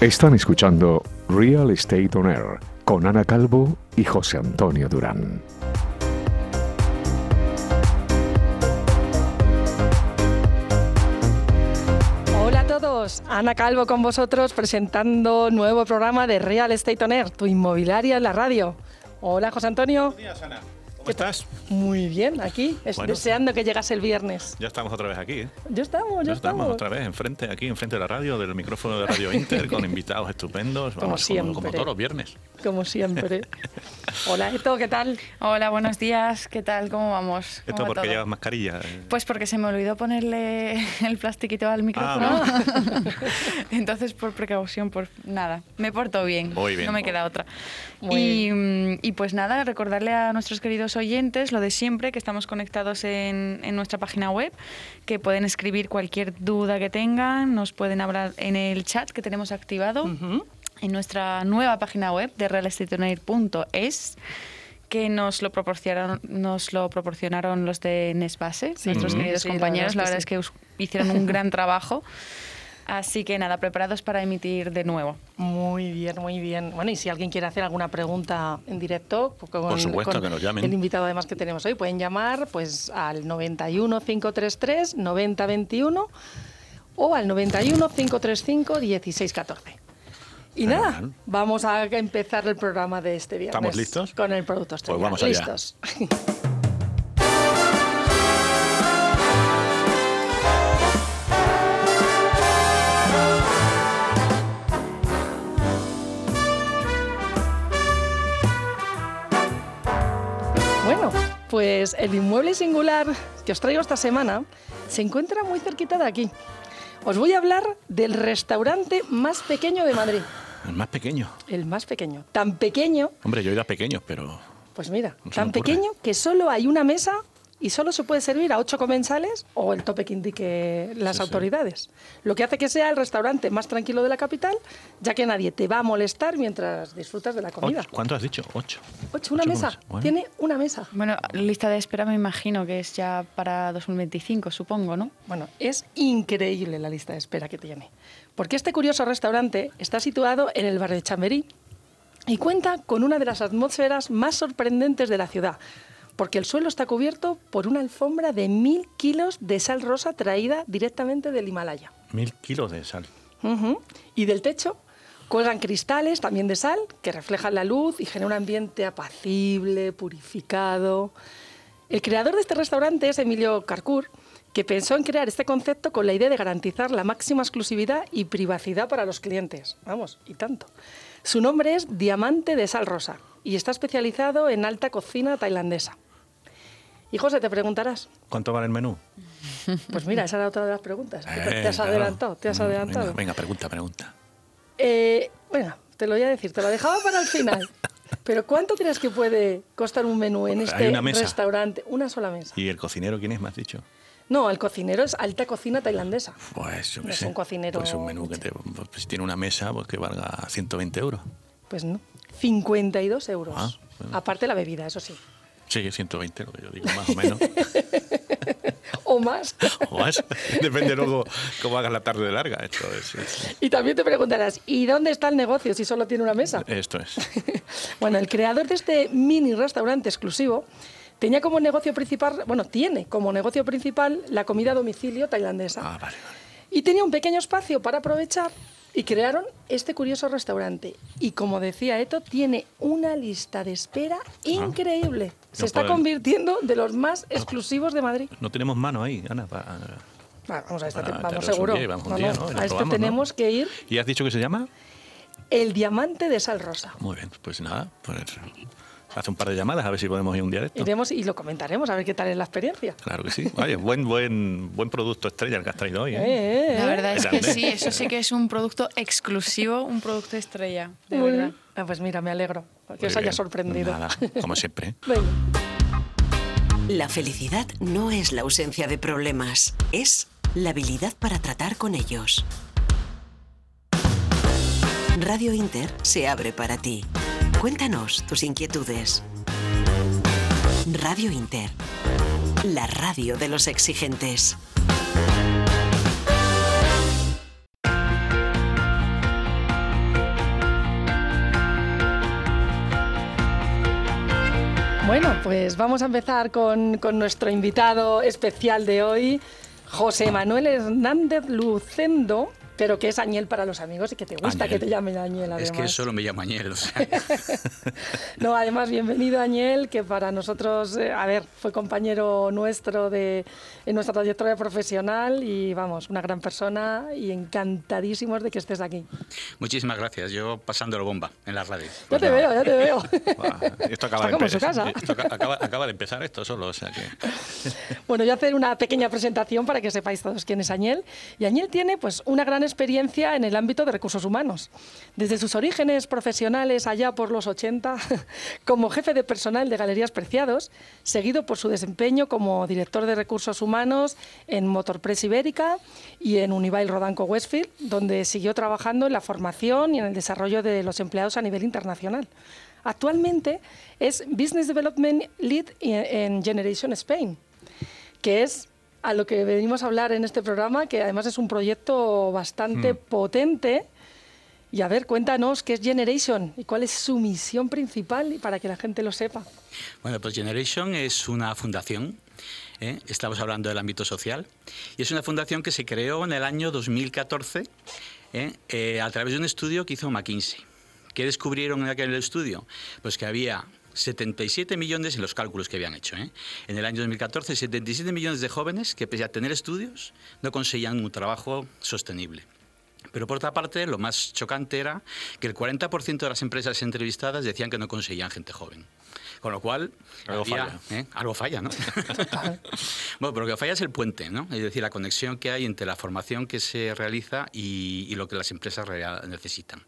Están escuchando Real Estate On Air con Ana Calvo y José Antonio Durán. Hola a todos, Ana Calvo con vosotros presentando nuevo programa de Real Estate On Air, tu inmobiliaria en la radio. Hola José Antonio. Buenos días, Ana. ¿Cómo estás? Muy bien, aquí, es- Bueno. deseando que llegase el viernes. Ya estamos otra vez aquí, ¿eh? Ya estamos, ya, Ya estamos estamos. otra vez enfrente, aquí enfrente de la radio, del micrófono de Radio Inter, con invitados estupendos. Como Vamos, siempre. como todos los viernes. Como siempre. Hola, Eto, ¿qué tal? Hola, buenos días. ¿Qué tal? ¿Cómo vamos? Esto ¿Cómo va porque todo? llevas mascarilla. eh. Pues porque se me olvidó ponerle el plastiquito al micrófono. Ah, Entonces, por precaución, por nada. Me porto bien. Muy bien. No me queda otra. Muy Y, mm, y pues nada, recordarle a nuestros queridos oyentes lo de siempre, que estamos conectados en, en nuestra página web, que pueden escribir cualquier duda que tengan, nos pueden hablar en el chat que tenemos activado. Ujú. En nuestra nueva página web de realestateonair.es que nos lo proporcionaron nos lo proporcionaron los de Nesbase, Sí. nuestros Ujú. queridos Sí, la compañeros. verdad La es que verdad es que us- hicieron un gran trabajo. Así que nada, preparados para emitir de nuevo. Muy bien, muy bien. Bueno, y si alguien quiere hacer alguna pregunta en directo, pues con, Por supuesto, con que nos llamen. El invitado además que tenemos hoy, pueden llamar pues al 91 533 9021 o al 91 535 1614. Y nada, Fenomenal. vamos a empezar el programa de este viernes. ¿Estamos listos? Con el producto estrella. Pues vamos allá. Listos. Bueno, pues el inmueble singular que os traigo esta semana se encuentra muy cerquita de aquí. Os voy a hablar del restaurante más pequeño de Madrid. el más pequeño. El más pequeño. Tan pequeño, Hombre, yo he ido a pequeños, pero. pues mira, No tan pequeño que solo hay una mesa y solo se puede servir a ocho comensales o el tope que indique las Sí, sí. autoridades. Lo que hace que sea el restaurante más tranquilo de la capital, ya que nadie te va a molestar mientras disfrutas de la comida. Ocho- ¿Cuánto has dicho? Ocho. Ocho, una Ocho mesa. Bueno. Tiene una mesa. Bueno, lista de espera me imagino que es ya para 2025, supongo, ¿no? Bueno, es increíble la lista de espera que tiene. Porque este curioso restaurante está situado en el barrio de Chamberí y cuenta con una de las atmósferas más sorprendentes de la ciudad. Porque el suelo está cubierto por una alfombra de mil kilos de sal rosa traída directamente del Himalaya. Mil kilos de sal. Y del techo cuelgan cristales también de sal que reflejan la luz y genera un ambiente apacible, purificado. El creador de este restaurante es Emilio Carcur, que pensó en crear este concepto con la idea de garantizar la máxima exclusividad y privacidad para los clientes. Vamos, y tanto. Su nombre es Diamante de Sal Rosa y está especializado en alta cocina tailandesa. Y José, te preguntarás, ¿Cuánto vale el menú? pues mira, esa era otra de las preguntas. te- Eh, te has claro. adelantado, te has adelantado. Venga, venga, pregunta, pregunta. Eh, bueno, te lo voy a decir, te lo dejaba para el final. Pero ¿cuánto crees que puede costar un menú en este una restaurante? Una sola mesa. ¿Y el cocinero quién es? Me has dicho. No, el cocinero es alta cocina tailandesa. Pues yo qué No es sé. un cocinero Pues un menú que te, pues, si tiene una mesa, pues que valga 120 euros. Pues no. 52 euros. Ah, bueno. Aparte la bebida, eso sí. Sí, 120, lo que yo digo, más o menos. O más. o más. Depende luego cómo hagas la tarde larga. Esto es, es- y también te preguntarás, ¿y dónde está el negocio si solo tiene una mesa? esto es. bueno, el creador de este mini restaurante exclusivo tenía como negocio principal, bueno, tiene como negocio principal la comida a domicilio tailandesa. Ah, vale, vale. Y tenía un pequeño espacio para aprovechar y crearon este curioso restaurante. Y como decía Eto, tiene una lista de espera increíble. Se No está convirtiendo de los más exclusivos de Madrid. No tenemos mano ahí, Ana. para- Va, vamos a te- vamos seguro. día vamos No, día, a ¿no? tenemos que ir ¿Y has dicho que se llama? el diamante de sal rosa. Muy bien, pues nada, pues hace un par de llamadas a ver si podemos ir un día de esto. Iremos y lo comentaremos a ver qué tal es la experiencia. Claro que sí. Oye, buen, buen, buen producto estrella el que has traído hoy. ¿eh? Eh, eh, La eh. verdad es que sí, eso sí que es un producto exclusivo, un producto estrella, de Muy verdad. bien. Ah, pues mira, me alegro que os haya bien. sorprendido. Nada, como siempre. Venga. La felicidad no es la ausencia de problemas, es la habilidad para tratar con ellos. Radio Inter se abre para ti. Cuéntanos tus inquietudes. Radio Inter, la radio de los exigentes. Bueno, pues vamos a empezar con, con, nuestro invitado especial de hoy, José Manuel Hernández Lucendo, pero que es Añel para los amigos y que te gusta Añel. que te llamen Añel, además. Es que solo me llamo Añel, o sea. No, además, bienvenido Añel, que para nosotros, eh, a ver, fue compañero nuestro de, en nuestra trayectoria profesional y vamos, una gran persona y encantadísimos de que estés aquí. Muchísimas gracias. Yo pasándolo bomba en la radio. Ya te veo, ya te veo. Esto acaba de como en su empe- casa. esto aca- acaba, acaba de empezar esto solo, o sea que. Bueno, a hacer una pequeña presentación para que sepáis todos quién es Añel. Y Añel tiene pues una gran experiencia en el ámbito de recursos humanos. Desde sus orígenes profesionales allá por los 80, como jefe de personal de Galerías Preciados, seguido por su desempeño como director de recursos humanos en Motorpress Ibérica y en Unibail Rodanco Westfield, donde siguió trabajando en la formación y en el desarrollo de los empleados a nivel internacional. Actualmente es Business Development Lead en Generation Spain, que es a lo que venimos a hablar en este programa, que además es un proyecto bastante potente. Y a ver, cuéntanos qué es Generation y cuál es su misión principal y para que la gente lo sepa. Bueno, pues Generation es una fundación. ¿eh? Estamos hablando del ámbito social. Y es una fundación que se creó en el año 2014 ¿eh? Eh, a través de un estudio que hizo McKinsey. ¿Qué descubrieron en aquel estudio? Pues que había 77 millones en los cálculos que habían hecho. ¿eh? En el año 2014, 77 millones de jóvenes que, pese a tener estudios, no conseguían un trabajo sostenible. Pero por otra parte, lo más chocante era que el 40% de las empresas entrevistadas decían que no conseguían gente joven. Con lo cual, Algo había- falla. ¿eh? Algo falla, ¿no? bueno, pero lo que falla es el puente, ¿no? Es decir, la conexión que hay entre la formación que se realiza y, y lo que las empresas necesitan.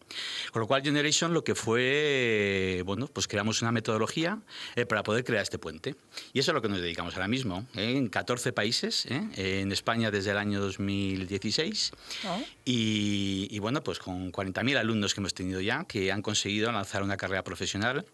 Con lo cual, Generation lo que fue, bueno, pues creamos una metodología eh, para poder crear este puente. Y eso es a lo que nos dedicamos ahora mismo, ¿eh? en 14 países, ¿eh? en España desde el año 2016. Ah. Y, y bueno, pues con 40.000 alumnos que hemos tenido ya, que han conseguido lanzar una carrera profesional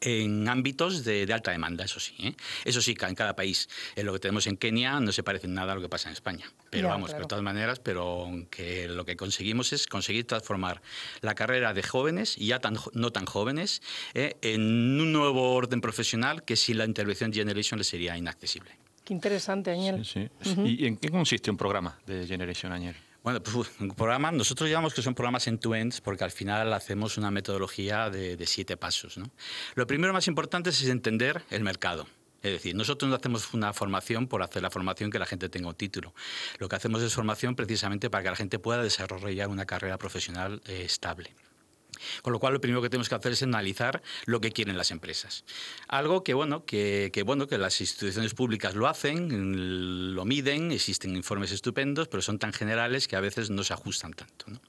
en ámbitos de, de alta demanda, eso sí. ¿eh? Eso sí, en cada país. Eh, lo que tenemos en Kenia no se parece en nada a lo que pasa en España. Pero Ya, vamos, claro. de todas maneras, pero que lo que conseguimos es conseguir transformar la carrera de jóvenes, y ya tan, no tan jóvenes, eh, en un nuevo orden profesional que sin la intervención de Generation le sería inaccesible. Qué interesante, Añel. Sí, sí. ¿Y en qué consiste un programa de Generation Añer? Bueno, pues uf, un programa, nosotros llamamos que son programas end-to-end porque al final hacemos una metodología de, de siete pasos. ¿no? Lo primero más importante es entender el mercado. Es decir, nosotros no hacemos una formación por hacer la formación que la gente tenga un título. Lo que hacemos es formación precisamente para que la gente pueda desarrollar una carrera profesional eh, estable. Con lo cual, lo primero que tenemos que hacer es analizar lo que quieren las empresas. Algo que, bueno, que, que, bueno, que las instituciones públicas lo hacen, lo miden, existen informes estupendos, pero son tan generales que a veces no se ajustan tanto. ¿no?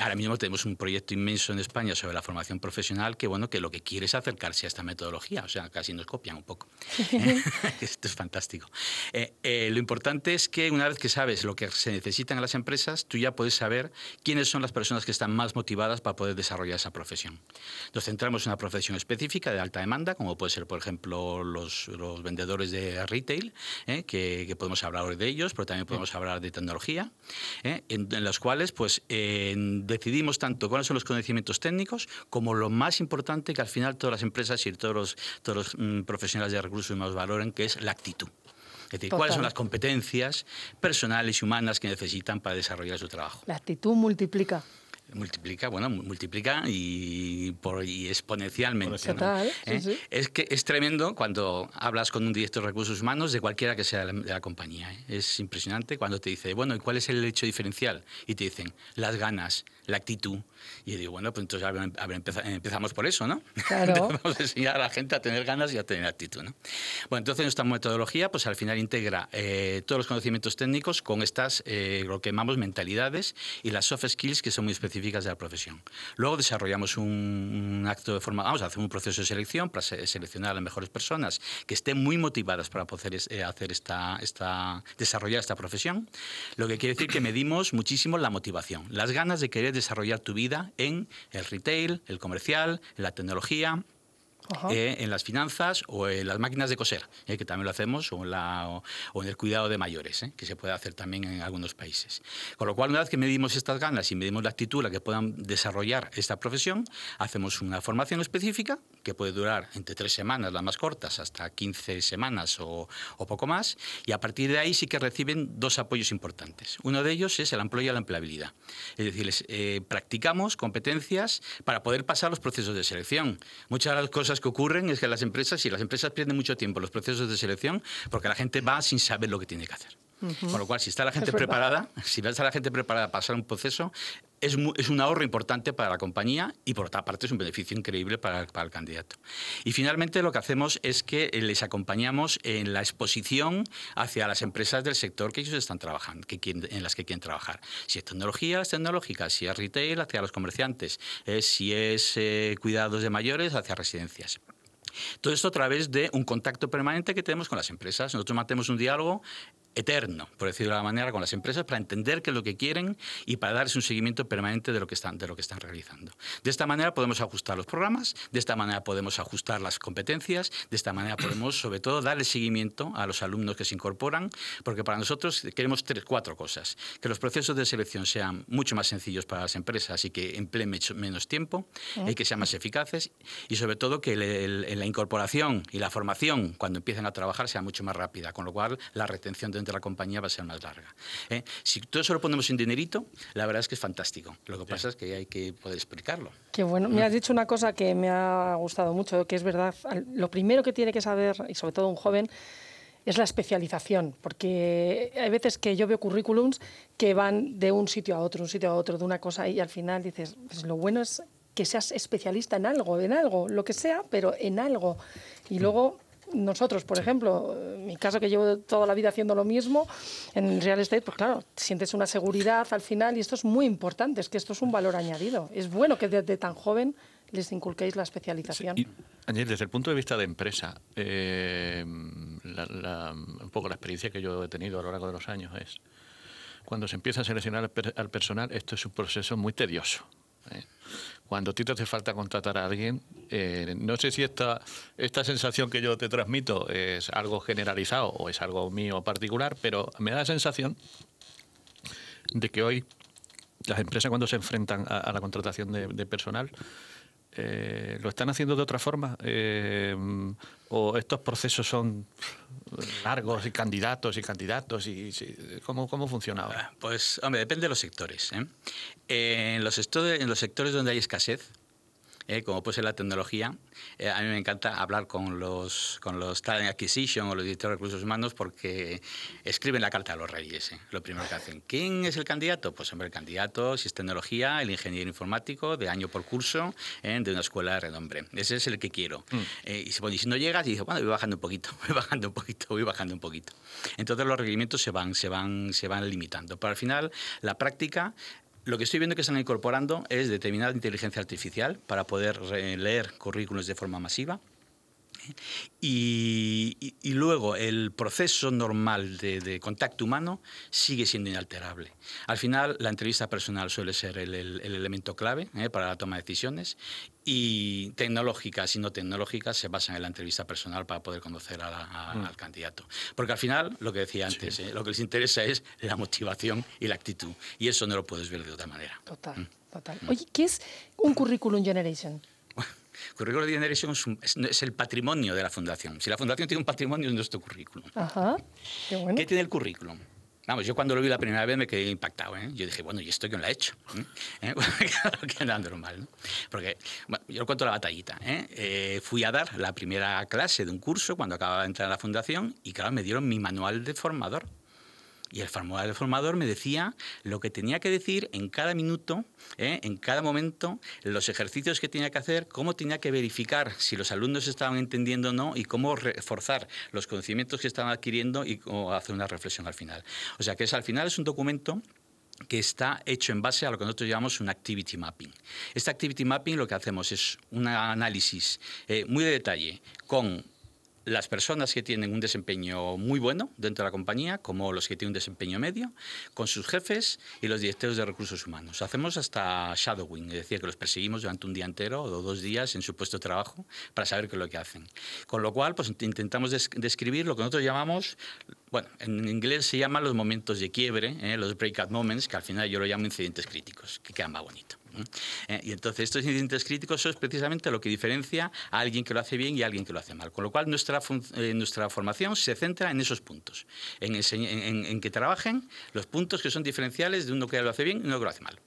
Ahora mismo tenemos un proyecto inmenso en España sobre la formación profesional que, bueno, que lo que quiere es acercarse a esta metodología, o sea, casi nos copian un poco. Esto es fantástico. Eh, eh, lo importante es que una vez que sabes lo que se necesita en las empresas, tú ya puedes saber quiénes son las personas que están más motivadas para poder desarrollar esa profesión. Nos centramos en una profesión específica de alta demanda, como puede ser, por ejemplo, los, los vendedores de retail, ¿eh? que, que, podemos hablar hoy de ellos, pero también podemos hablar de tecnología, ¿eh? en, en, los cuales pues, eh, decidimos tanto cuáles son los conocimientos técnicos como lo más importante que al final todas las empresas y todos los, todos los mm, profesionales de recursos humanos valoran, que es la actitud. Es decir, Total. cuáles son las competencias personales y humanas que necesitan para desarrollar su trabajo. La actitud multiplica multiplica, bueno, multiplica y, por, y exponencialmente. Total, ¿no? ¿Eh? sí, sí. Es que es tremendo cuando hablas con un director de recursos humanos de cualquiera que sea de la, de la compañía. ¿eh? Es impresionante cuando te dice, bueno, ¿y cuál es el hecho diferencial? Y te dicen, las ganas, la actitud. Y yo digo, bueno, pues entonces a ver, a ver, empeza, empezamos por eso, ¿no? Claro. Vamos a enseñar a la gente a tener ganas y a tener actitud, ¿no? Bueno, entonces nuestra metodología, pues al final integra eh, todos los conocimientos técnicos con estas, eh, lo que llamamos mentalidades y las soft skills que son muy específicas de la profesión. Luego desarrollamos un, un acto de forma, vamos a hacer un proceso de selección para se, seleccionar a las mejores personas que estén muy motivadas para poder eh, hacer esta, esta, desarrollar esta profesión. Lo que quiere decir que medimos muchísimo la motivación, las ganas de querer desarrollar tu vida en el retail, el comercial, en la tecnología. Eh, en las finanzas o en las máquinas de coser, eh, que también lo hacemos, o en, la- o- o en el cuidado de mayores, eh, que se puede hacer también en algunos países. Con lo cual, una vez que medimos estas ganas y medimos la actitud, la que puedan desarrollar esta profesión, hacemos una formación específica que puede durar entre tres semanas, las más cortas, hasta 15 semanas o, o poco más, y a partir de ahí sí que reciben dos apoyos importantes. Uno de ellos es el empleo y la empleabilidad. Es decir, les, eh, practicamos competencias para poder pasar los procesos de selección. Muchas de las cosas que ocurren es que las empresas, y las empresas pierden mucho tiempo en los procesos de selección, porque la gente va sin saber lo que tiene que hacer. Con lo cual, si está la gente Es preparada, si está la gente preparada para pasar un proceso, es, es un ahorro importante para la compañía y por otra parte es un beneficio increíble para, para el candidato. Y finalmente lo que hacemos es que eh, les acompañamos en la exposición hacia las empresas del sector que ellos están trabajando, que quieren- en las que quieren trabajar. Si es tecnología, las tecnológicas, si es retail, hacia los comerciantes, eh, si es eh, cuidados de mayores, hacia residencias. Todo esto a través de un contacto permanente que tenemos con las empresas. Nosotros mantenemos un diálogo eterno, por decirlo de la manera, con las empresas para entender qué es lo que quieren y para darles un seguimiento permanente de lo que están, de lo que están realizando. De esta manera podemos ajustar los programas, de esta manera podemos ajustar las competencias, de esta manera podemos, sobre todo, darle seguimiento a los alumnos que se incorporan, porque para nosotros queremos tres, cuatro cosas. Que los procesos de selección sean mucho más sencillos para las empresas y que empleen menos tiempo, y que sean más eficaces y sobre todo que el- el- la incorporación y la formación cuando empiecen a trabajar sea mucho más rápida, con lo cual la retención dentro de la compañía va a ser más larga. ¿eh? Si todo eso lo ponemos en dinerito, la verdad es que es fantástico. Lo que pasa es que hay que poder explicarlo. Qué bueno. Me has dicho una cosa que me ha gustado mucho, que es verdad. Lo primero que tiene que saber, y sobre todo un joven, es la especialización, porque hay veces que yo veo currículums que van de un sitio a otro, un sitio a otro, de una cosa, y al final dices, pues lo bueno es que seas especialista en algo, en algo, lo que sea, pero en algo. Y luego nosotros, por ejemplo, en mi caso que llevo toda la vida haciendo lo mismo, en el real estate, pues claro, sientes una seguridad al final y esto es muy importante, es que esto es un valor añadido. Es bueno que desde tan joven les inculquéis la especialización. Y, Ángel, desde el punto de vista de empresa, eh, la- la- un poco la experiencia que yo he tenido a lo largo de los años es, cuando se empieza a seleccionar al, per- al personal, esto es un proceso muy tedioso. ¿Eh? Cuando a ti te hace falta contratar a alguien, eh, no sé si esta, esta sensación que yo te transmito es algo generalizado o es algo mío particular, pero me da la sensación de que hoy las empresas cuando se enfrentan a, la contratación de personal eh, lo están haciendo de otra forma eh, o estos procesos son largos y candidatos y candidatos y, sí, ¿cómo, cómo funciona ahora? Pues, hombre, depende de los sectores. ¿eh? En, los en los sectores donde hay escasez, eh, como puede ser la tecnología, eh, a mí me encanta hablar con los, con los Talent Acquisition o los directores de recursos humanos porque escriben la carta a los reyes. ¿eh? Lo primero que hacen. ¿Quién es el candidato? Pues, hombre, el candidato, si es tecnología, el ingeniero informático de año por curso ¿eh? de una escuela de renombre. Ese es el que quiero. Eh, y, se pone, y si no llegas, y dice, bueno, voy bajando un poquito, voy bajando un poquito, voy bajando un poquito. Entonces los requerimientos se van, se van, se van limitando. Pero al final, la práctica lo que estoy viendo que están incorporando es determinada inteligencia artificial para poder leer currículos de forma masiva. Y, luego el proceso normal de, contacto humano sigue siendo inalterable. Al final, la entrevista personal suele ser el elemento clave ¿eh? para la toma de decisiones y tecnológicas y no tecnológicas se basan en la entrevista personal para poder conocer a la- a- al candidato. Porque al final, lo que decía antes, ¿eh? lo que les interesa es la motivación y la actitud. Y eso no lo puedes ver de otra manera. Total, total. Oye, ¿qué es un currículum generation? Currículum Generation es, un- es- es el patrimonio de la fundación. Si la fundación tiene un patrimonio, es nuestro currículum. Ajá, qué bueno. ¿Qué tiene el currículum? Yo cuando lo vi la primera vez me quedé impactado. ¿eh? Yo dije, bueno, ¿y esto quién lo ha hecho? ¿Eh? Claro que era normal, ¿no? Porque, bueno, yo cuento la batallita. ¿eh? Eh, fui a dar la primera clase de un curso cuando acababa de entrar a la fundación y, claro, me dieron mi manual de formador. Y el de formador me decía lo que tenía que decir en cada minuto, ¿eh? en cada momento, los ejercicios que tenía que hacer, cómo tenía que verificar si los alumnos estaban entendiendo o no y cómo reforzar los conocimientos que estaban adquiriendo y cómo hacer una reflexión al final. O sea que es, al final es un documento que está hecho en base a lo que nosotros llamamos un activity mapping. Este activity mapping lo que hacemos es un análisis eh, muy de detalle con las personas que tienen un desempeño muy bueno dentro de la compañía, como los que tienen un desempeño medio, con sus jefes y los directores de recursos humanos. Hacemos hasta shadowing, es decir, que los perseguimos durante un día entero o dos días en su puesto de trabajo para saber qué es lo que hacen. Con lo cual, pues intentamos describir lo que nosotros llamamos, bueno, en inglés se llaman los momentos de quiebre, ¿eh? los breakout moments, que al final yo lo llamo incidentes críticos, que quedan más bonito. Eh, y entonces estos incidentes críticos son precisamente lo que diferencia a alguien que lo hace bien y a alguien que lo hace mal. Con lo cual nuestra, eh, nuestra formación se centra en esos puntos, en, en, que trabajen los puntos que son diferenciales de uno que lo hace bien y uno que lo hace mal.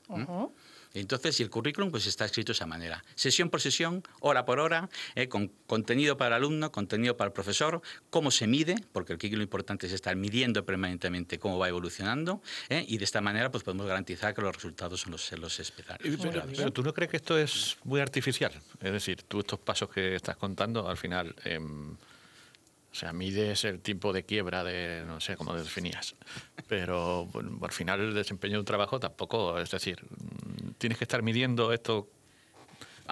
Entonces, y el currículum pues está escrito de esa manera. Sesión por sesión, hora por hora, eh, con contenido para el alumno, contenido para el profesor, cómo se mide, porque aquí lo importante es estar midiendo permanentemente cómo va evolucionando, eh, y de esta manera pues podemos garantizar que los resultados son los, los esperados. Pero, tú no crees que esto es muy artificial? Es decir, tú estos pasos que estás contando, al final... Em, o sea, mides el tiempo de quiebra de, no sé cómo definías. Pero al final el desempeño de un trabajo tampoco, es decir, tienes que estar midiendo esto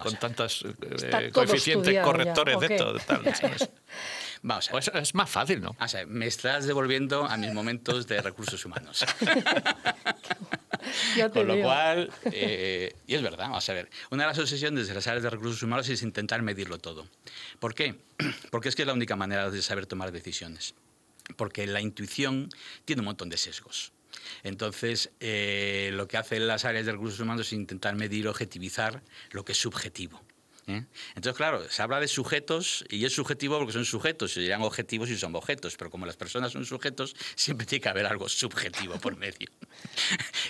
con tantos eh, coeficientes correctores de esto. Vamos a es, más fácil, ¿no? O sea, me estás devolviendo a mis momentos de recursos humanos. Con lo cual, eh, y es verdad, vamos a ver, una de las obsesiones de las áreas de recursos humanos es intentar medirlo todo. ¿Por qué? Porque es que es la única manera de saber tomar decisiones. Porque la intuición tiene un montón de sesgos. Entonces, eh, lo que hacen las áreas de recursos humanos es intentar medir, objetivizar lo que es subjetivo. ¿Eh? Entonces, claro, se habla de sujetos y es subjetivo porque son sujetos, se dirán objetivos y son objetos, pero como las personas son sujetos, siempre tiene que haber algo subjetivo por medio.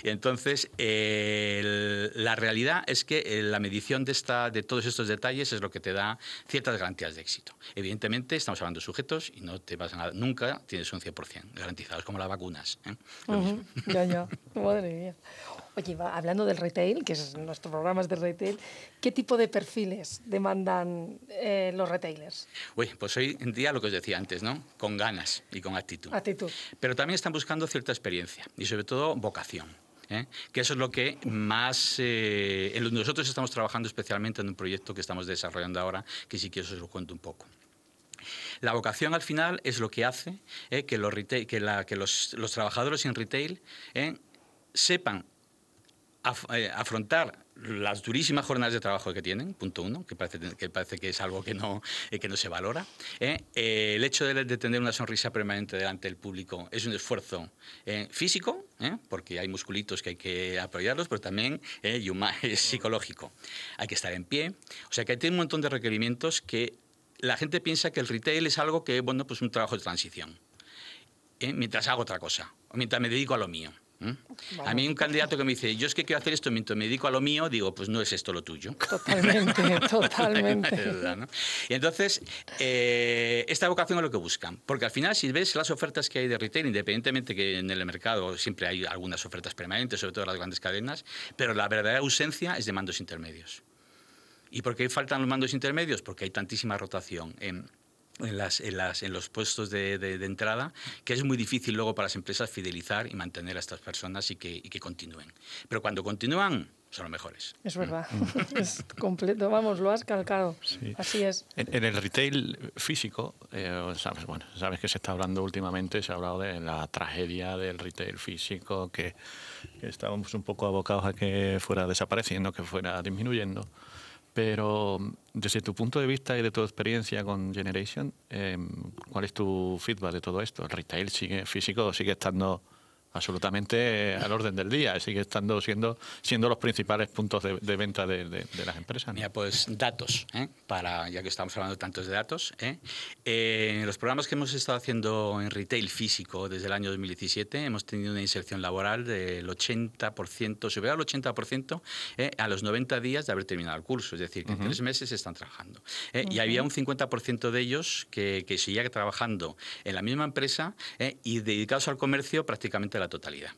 y entonces, la realidad es que eh, la medición de, esta, de todos estos detalles es lo que te da ciertas garantías de éxito. Evidentemente, estamos hablando de sujetos y no te vas a nunca tienes un 100% garantizados, como las vacunas. ¿eh? Ya, ya, madre mía. Oye, hablando del retail, que es nuestro programa es de retail, ¿qué tipo de perfiles demandan eh, los retailers? Uy, pues hoy en día lo que os decía antes, ¿no? Con ganas y con actitud. Actitud. Pero también están buscando cierta experiencia y sobre todo vocación. ¿eh? que eso es lo que más... Eh, nosotros estamos trabajando especialmente en un proyecto que estamos desarrollando ahora, que si quiero os lo cuento un poco. La vocación al final es lo que hace que, los, que, la, que los, los, trabajadores en retail sepan eh, afrontar las durísimas jornadas de trabajo que tienen, punto uno, que parece que, parece que es algo que no, eh, que no se valora. ¿eh? el hecho de, tener una sonrisa permanente delante del público es un esfuerzo físico, porque hay musculitos que hay que apoyarlos, pero también y es psicológico. Hay que estar en pie. O sea que hay un montón de requerimientos que la gente piensa que el retail es algo que, bueno, pues un trabajo de transición. mientras hago otra cosa, o mientras me dedico a lo mío. ¿Mm? A mí un candidato que me dice, yo es que quiero hacer esto mientras me dedico a lo mío, digo, pues no es esto lo tuyo. Totalmente, totalmente. Y entonces, eh, esta vocación es lo que buscan. Porque al final, si ves las ofertas que hay de retail, independientemente que en el mercado siempre hay algunas ofertas permanentes, sobre todo las grandes cadenas, pero la verdadera ausencia es de mandos intermedios. ¿Y por qué faltan los mandos intermedios? Porque hay tantísima rotación en en, las, en, las, en los puestos de, de, entrada, que es muy difícil luego para las empresas fidelizar y mantener a estas personas y que, y que continúen. Pero cuando continúan, son los mejores. Es verdad, es completo, vamos, lo has calcado. Así es. En, el retail físico, eh, sabes, bueno, sabes que se está hablando últimamente, se ha hablado de la tragedia del retail físico, que, que estábamos un poco abocados a que fuera desapareciendo, que fuera disminuyendo. Pero desde tu punto de vista y de tu experiencia con Generation, em, ¿cuál es tu feedback de todo esto? ¿El retail sigue físico sigue estando absolutamente al orden del día, sigue estando siendo, siendo los principales puntos de, venta de, las empresas. Mira, pues datos, ¿eh? para, ya que estamos hablando tantos de datos. ¿eh? Eh, los programas que hemos estado haciendo en retail físico desde el año 2017 hemos tenido una inserción laboral del 80%, superior al 80% a los 90 días de haber terminado el curso, es decir, que en tres meses están trabajando. Y había un 50% de ellos que, que seguía trabajando en la misma empresa y dedicados al comercio prácticamente la totalidad.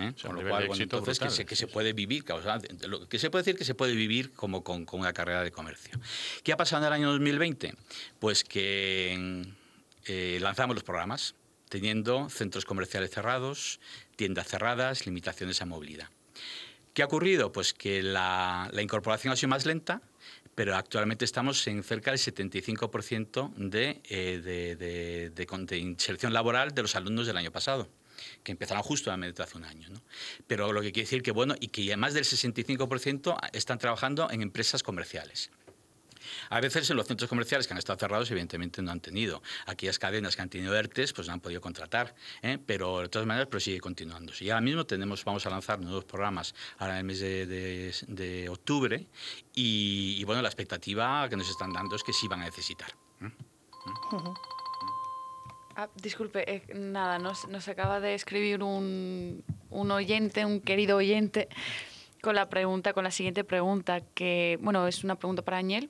¿Eh? Con lo cual, entonces que se, que se, puede vivir, que se puede decir que se puede vivir como con, una carrera de comercio. ¿Qué ha pasado en el año 2020? Pues que eh, lanzamos los programas, teniendo centros comerciales cerrados, tiendas cerradas, limitaciones a movilidad. ¿Qué ha ocurrido? Pues que la, la incorporación ha sido más lenta, pero actualmente estamos en cerca del 75% de, eh, de, de, de, inserción laboral de los alumnos del año pasado que empezaron justo hace un año. ¿no? Pero lo que quiere decir que, bueno, y que más del 65% están trabajando en empresas comerciales. A veces en los centros comerciales que han estado cerrados, evidentemente no han tenido. Aquellas cadenas que han tenido ERTES, pues no han podido contratar, ¿eh? pero de todas maneras pero sigue continuando. Y ahora mismo tenemos, vamos a lanzar nuevos programas ahora en el mes de, octubre y, bueno, la expectativa que nos están dando es que sí van a necesitar. ¿eh? Ah, disculpe, eh, nada, nos, nos, acaba de escribir un, un oyente, un querido oyente, con la pregunta, con la siguiente pregunta, que, bueno, es una pregunta para Añel,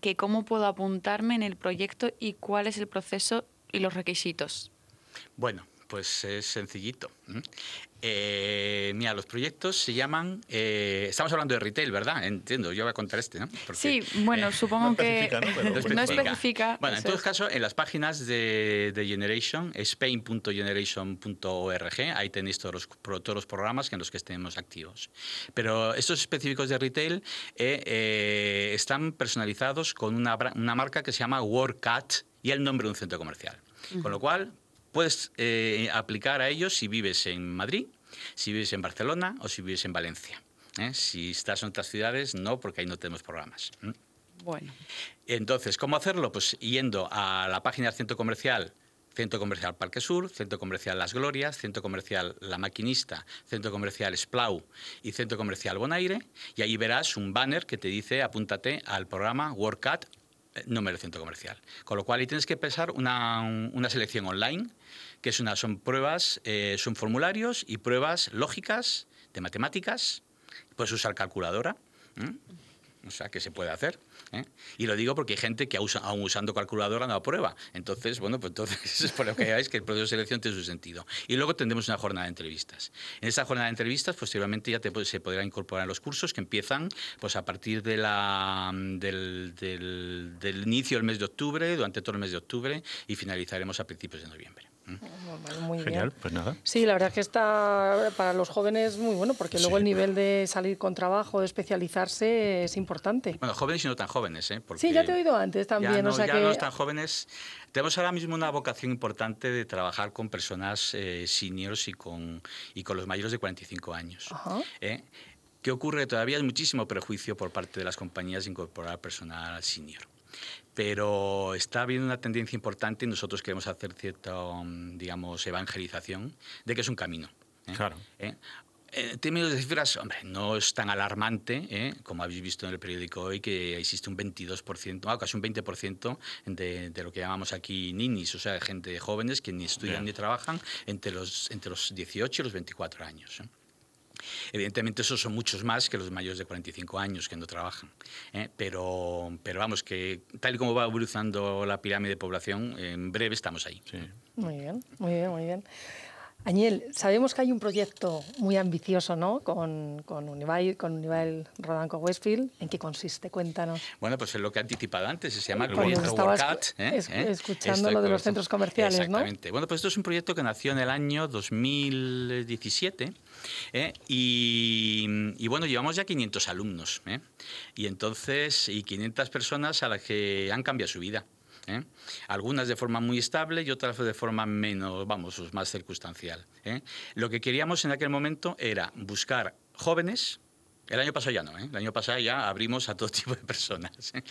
que cómo puedo apuntarme en el proyecto y cuál es el proceso y los requisitos. Bueno, pues es sencillito. Eh, mira, los proyectos se llaman. Eh, estamos hablando de retail, ¿verdad? Entiendo, yo voy a contar este, ¿no? sí, bueno, eh, supongo que. No, especifica. Bueno, en todo caso, en las páginas de, de Generation, spain.generation.org, ahí tenéis todos los, todos los programas en los que estemos activos. Pero estos específicos de retail están personalizados con una, una marca que se llama WorkCat y el nombre de un centro comercial. Con lo cual, puedes eh, aplicar a ellos si vives en Madrid, si vives en Barcelona o si vives en Valencia. ¿eh? Si estás en otras ciudades, no, porque ahí no tenemos programas. Bueno. Entonces, ¿cómo hacerlo? Pues yendo a la página del centro comercial Centro Comercial Parque Sur, Centro Comercial Las Glorias, Centro Comercial La Maquinista, Centro Comercial Splau y Centro Comercial Bonaire, y ahí verás un banner que te dice apúntate al programa WorkCat número centro comercial. Con lo cual ahí tienes que pensar una, una selección online, que es son pruebas, eh, son formularios y pruebas lógicas de matemáticas. Puedes usar calculadora. O sea, que se puede hacer. ¿Eh? Y lo digo porque hay gente que aún usando calculadora no aprueba. Entonces, bueno, pues entonces es por lo que veáis que el proceso de selección tiene su sentido. Y luego tendremos una jornada de entrevistas. En esa jornada de entrevistas, posteriormente ya se podrá incorporar los cursos que empiezan pues a partir del, del, del inicio del mes de octubre, durante todo el mes de octubre, y finalizaremos a principios de noviembre. Muy Genial, pues nada. Sí, la verdad es que está para los jóvenes muy bueno, porque luego el nivel de salir con trabajo, de especializarse, es importante. Bueno, jóvenes y no tan jóvenes, ¿eh? sí, ya te he oído antes también. Ya, no, o sea ya que... no tan jóvenes. Tenemos ahora mismo una vocación importante de trabajar con personas eh, seniors y con, y con los mayores de 45 años. ¿eh? ¿Qué ocurre? Todavía hay muchísimo prejuicio por parte de las compañías de incorporar personal senior pero está habiendo una tendencia importante y nosotros queremos hacer cierta, mm, digamos, evangelización de que es un camino. ¿eh? Claro. ¿Eh? En términos de cifras, hombre, no es tan alarmante, ¿eh? como habéis visto en el periódico hoy, que existe un 22%, ah, casi un 20% de, de, lo que llamamos aquí ninis, o sea, gente jóvenes que ni estudian ni trabajan entre los, entre los 18 y los 24 años. Evidentemente esos son muchos más que los mayores de 45 años que no trabajan, ¿eh? pero, pero vamos, que tal y como va evolucionando la pirámide de población, en breve estamos ahí. Muy bien, muy bien, muy bien. Añel, sabemos que hay un proyecto muy ambicioso ¿no? con, con con Unibail Rodanco Westfield. ¿En qué consiste? Cuéntanos. Bueno, pues es lo que he anticipado antes, se llama el proyecto Workout. ¿eh? ¿eh? Escuchando lo de los centros comerciales, Exactamente. Bueno, pues esto es un proyecto que nació en el año 2017 ¿eh? y, bueno, llevamos ya 500 alumnos ¿eh? y entonces, y 500 personas a las que han cambiado su vida. ¿eh? algunas de forma muy estable y otras de forma menos, vamos, más circunstancial. Lo que queríamos en aquel momento era buscar jóvenes el año pasado ya no, ¿eh? el año pasado ya abrimos a todo tipo de personas. ¿eh?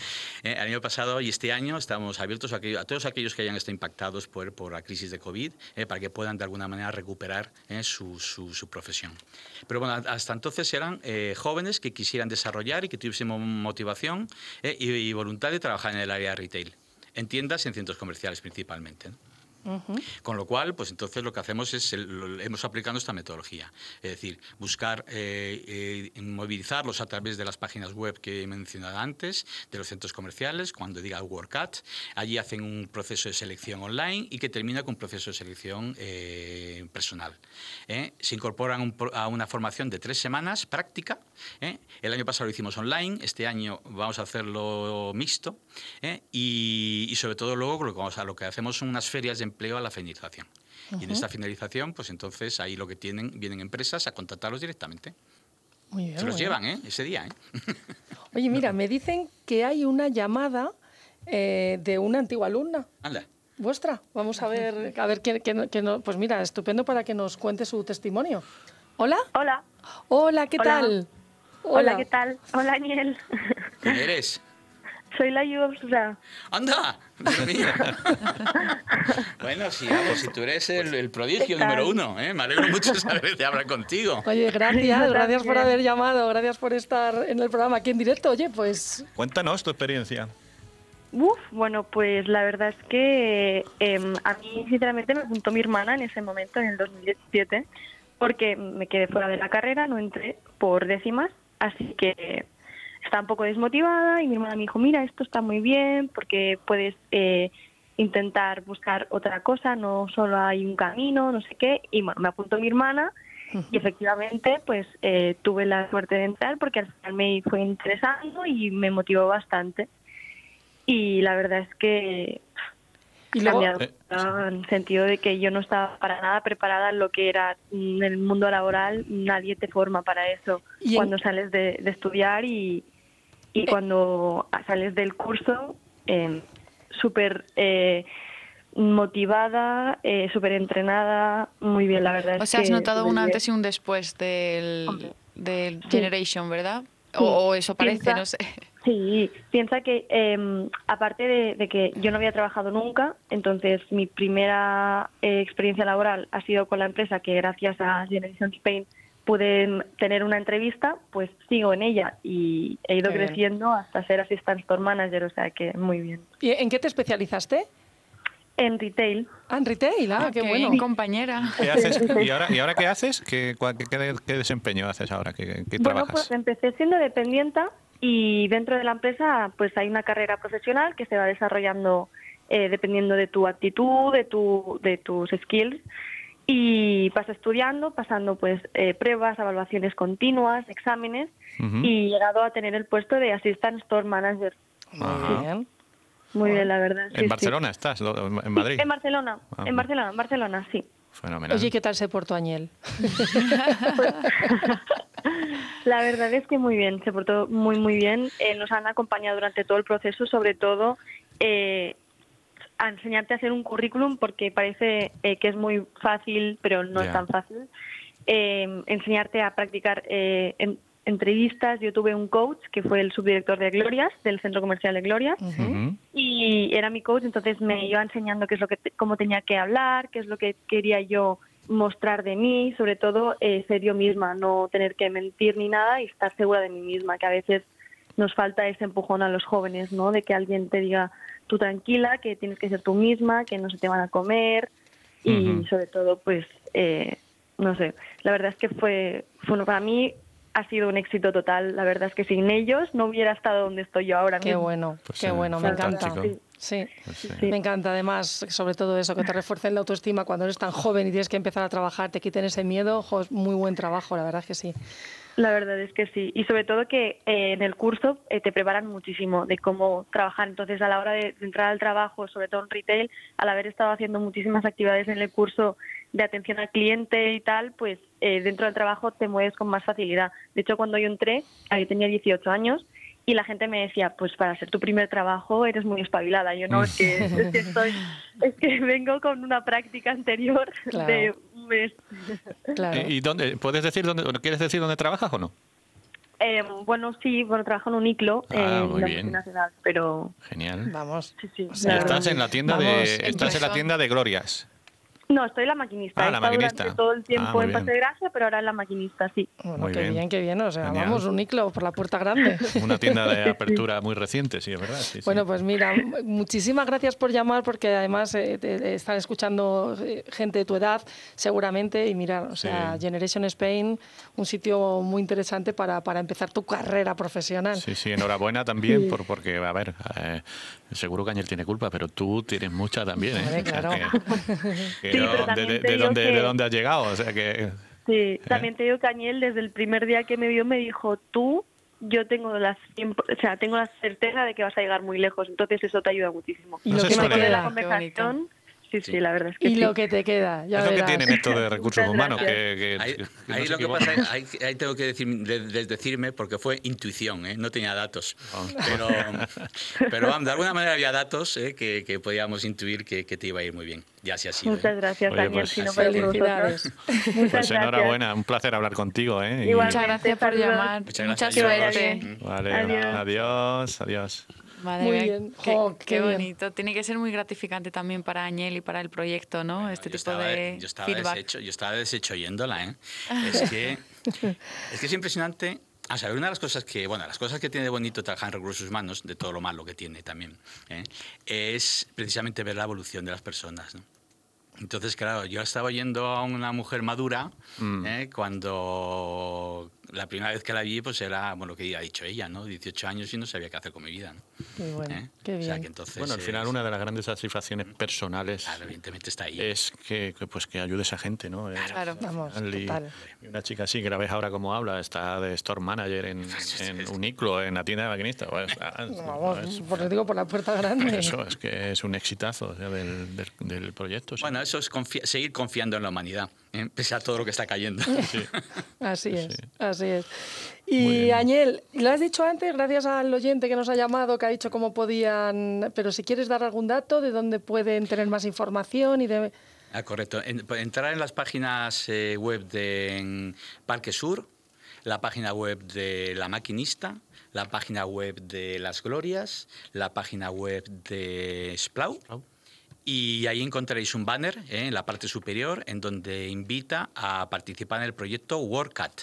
El año pasado y este año estamos abiertos a, a, todos aquellos que hayan estado impactados por, por la crisis de COVID ¿eh? para que puedan de alguna manera recuperar su, su, su, profesión. Pero bueno, hasta entonces eran jóvenes que quisieran desarrollar y que tuviesen motivación y, y voluntad de trabajar en el área retail en tiendas y en centros comerciales principalmente. Con lo cual, pues entonces lo que hacemos es, hemos aplicado esta metodología, es decir, buscar eh, eh, movilizarlos a través de las páginas web que he mencionado antes, de los centros comerciales, cuando diga WorkAt, allí hacen un proceso de selección online y que termina con un proceso de selección eh, personal. Se incorporan a una formación de tres semanas práctica, el año pasado lo hicimos online, este año vamos a hacerlo mixto y, sobre todo luego lo que, vamos a, lo que hacemos son unas ferias de empleo a la finalización. Y en esta finalización, pues entonces ahí lo que tienen, vienen empresas a contratarlos directamente. Muy bien, Se los llevan, ¿eh? Ese día, ¿eh? Oye, mira, me dicen que hay una llamada eh, de una antigua alumna Anda. vuestra. Vamos a ver, a ver qué, qué- qué no- pues mira, estupendo para que nos cuente su testimonio. Hola. Hola. Hola, ¿qué Hola. tal? Hola. ¿qué tal? Hola, Aniel. ¿Quién eres? Soy la Yusra. ¡Anda! Bueno, sí, vamos, si tú eres el, el prodigio número uno, ¿eh? me alegro mucho saber de hablar contigo. Oye, gracias, gracias por haber llamado, gracias por estar en el programa aquí en directo. Oye, pues Cuéntanos tu experiencia. Uf, bueno, pues la verdad es que em, a mí, sinceramente, me apuntó mi hermana en ese momento, en el 2017, porque me quedé fuera de la carrera, no entré por décimas, así que estaba un poco desmotivada y mi hermana me dijo, mira, esto está muy bien porque puedes eh, intentar buscar otra cosa, no solo hay un camino, no sé qué, y bueno, me apuntó mi hermana y efectivamente pues eh, tuve la suerte de entrar porque al final me fue interesando y me motivó bastante. Y la verdad es que y luego cambiado Eh, en el sentido de que yo no estaba para nada preparada en lo que era mm, el mundo laboral, nadie te forma para eso en- cuando sales de, de estudiar y, y cuando sales del curso, eh, súper eh, motivada, eh, súper entrenada, muy bien, la verdad. O es sea, has que notado un antes y un después del, del Sí. Generation, ¿verdad? Sí. O, o eso parece, Piensa- no sé. Sí, piensa que eh, aparte de, de que yo no había trabajado nunca, entonces mi primera eh, experiencia laboral ha sido con la empresa que gracias a Generation Spain pude tener una entrevista, pues sigo en ella y he ido Qué bien. creciendo hasta ser assistant store manager, o sea que muy bien. ¿y ¿en qué te especializaste? En retail, Ah, en retail, ah, qué, Qué bueno. compañera. ¿Qué haces? ¿Y, ahora, ¿Y ahora qué haces? ¿Qué, cuál- qué- qué- qué desempeño haces ahora? ¿Qué, qué Bueno, trabajas? pues empecé siendo dependienta y dentro de la empresa pues hay una carrera profesional que se va desarrollando eh, dependiendo de tu actitud, de, tu, de tus skills y vas estudiando, pasando pues eh, pruebas, evaluaciones continuas, exámenes y llegado a tener el puesto de Assistant Store Manager. Muy bien. Muy bien, la verdad. sí, ¿En sí. Barcelona estás? ¿En Madrid? En Barcelona, Ah, en Barcelona, en Barcelona, sí. Fenomenal. Oye, ¿qué tal se portó Añel? La verdad es que muy bien, se portó muy, muy bien. Eh, nos han acompañado durante todo el proceso, sobre todo eh, a enseñarte a hacer un currículum, porque parece eh, que es muy fácil, pero no es tan fácil. Eh, enseñarte a practicar eh, en- entrevistas. Yo tuve un coach que fue el subdirector de Glorias, del Centro Comercial de Glorias, y era mi coach, entonces me iba enseñando qué es lo que cómo tenía que hablar, qué es lo que quería yo mostrar de mí, sobre todo eh, ser yo misma, no tener que mentir ni nada y estar segura de mí misma, que a veces nos falta ese empujón a los jóvenes, ¿no? De que alguien te diga tú tranquila, que tienes que ser tú misma, que no se te van a comer y sobre todo, pues, eh, no sé, la verdad es que fue, fue uno- para mí ha sido un éxito total, la verdad es que sin ellos no hubiera estado donde estoy yo ahora Qué mismo. bueno, Pues qué sí, bueno, me encanta. Sí. Pues sí. Me encanta además, sobre todo eso, que te refuercen la autoestima cuando eres tan joven y tienes que empezar a trabajar, te quiten ese miedo, es muy buen trabajo, la verdad es que sí. La verdad es que sí. Y sobre todo que eh, en el curso eh, te preparan muchísimo de cómo trabajar. Entonces, a la hora de, entrar al trabajo, sobre todo en retail, al haber estado haciendo muchísimas actividades en el curso de atención al cliente y tal, pues eh, dentro del trabajo te mueves con más facilidad. De hecho, cuando yo entré, ah, yo tenía 18 años y la gente me decía, pues para ser tu primer trabajo eres muy espabilada. Yo no, es que, es que, estoy, es que vengo con una práctica anterior Claro. de un mes. Claro. Eh, ¿Y dónde, puedes decir dónde, quieres decir dónde trabajas o no? Eh, bueno, sí, bueno, trabajo en un ICLO Ah, en muy la bien. nacional, pero Genial. Vamos. sí, sí. O sea, la estás en la tienda Vamos, de estás en la tienda de Glorias. No, estoy en la maquinista. Ah, la maquinista. durante todo el Ah, tiempo muy en de Gracia, pero ahora en la maquinista, sí. Bueno, Muy qué bien. bien. qué bien. O sea, Genial. vamos, un iclo por la puerta grande. Una tienda de apertura muy reciente, sí, es verdad. sí, sí. Bueno, pues mira, muchísimas gracias por llamar porque además eh, te- te están escuchando eh, gente de tu edad seguramente y mira, o sea, Sí. Generation Spain, un sitio muy interesante para, para empezar tu carrera profesional. Sí, sí, enhorabuena también, por, porque, a ver, eh, seguro que Añel tiene culpa, pero tú tienes mucha también, ¿eh? O sea, claro. que- que Sí, no- pero de, también de- te de digo dónde, que- ¿De dónde has llegado? O sea, que... Sí, también te digo que Añel desde el primer día que me vio me dijo, tú, yo tengo la, cien- o sea, tengo la certeza de que vas a llegar muy lejos, entonces eso te ayuda muchísimo. No lo que me de la conversación, sí, sí, la verdad es que Y sí. lo que te queda, ya es lo que verás. tienen estos de recursos Muchas humanos, gracias. que, que- Ahí, que no ahí se lo que equivocan. pasa, ahí, ahí tengo que decir, de- de- decirme, porque fue intuición, ¿eh? no tenía datos. Ah. Pero, pero vamos, de alguna manera había datos ¿eh? que, que podíamos intuir que, que te iba a ir muy bien. Ya así ha sido. ¿eh? Muchas gracias, Oye, Daniel. pues, si no fuera por Felicidades. vosotros. Muchas Pues gracias. enhorabuena, un placer hablar contigo. ¿eh? Y-. Muchas gracias por Saludos. llamar. Muchas Mucha gracias. Que vaya suerte. bien. Vale, Adiós. adiós, adiós. Madre Muy mía, bien. Qué, Jo, qué qué bien. bonito. Tiene que ser muy gratificante también para Añel y para el proyecto, ¿no? este tipo estaba, de yo estaba feedback. deshecho, yo estaba deshecho oyéndola, ¿eh? Es que, es que es impresionante. O sea, una de las cosas que, bueno, las cosas que tiene de bonito trabajar en recursos humanos, de todo lo malo que tiene también, ¿eh? es precisamente ver la evolución de las personas, ¿no? Entonces, claro, yo estaba oyendo a una mujer madura Mm. ¿eh? cuando la primera vez que la vi, pues era, bueno, lo que ha dicho ella, ¿no? 18 años y no sabía qué hacer con mi vida, ¿no? Qué bueno, ¿Eh? qué O sea, bien. que entonces... Bueno, al final es- una de las grandes satisfacciones personales Claro, evidentemente está ahí. es que, que, pues que ayudes a gente, ¿no? Claro. Vamos, y- total. y una chica así que la ves ahora como habla, está de store manager en, en Uniclo, en la tienda de maquinistas. Pues, ah, Vamos, es- por eso digo por la puerta grande. eso es que es un exitazo o sea, del, del, del proyecto. sí. Bueno, eso es confi- seguir confiando en la humanidad, ¿eh? pese a todo lo que está cayendo. Así es, Sí. así es. Y. Añel, lo has dicho antes, gracias al oyente que nos ha llamado, que ha dicho cómo podían, pero si quieres dar algún dato de dónde pueden tener más información y de... Ah, correcto. Pues, entrar en las páginas eh, web de Parque Sur, la página web de La Maquinista, la página web de Las Glorias, la página web de Splau. Y ahí encontraréis un banner eh, en la parte superior en donde invita a participar en el proyecto WorkCat.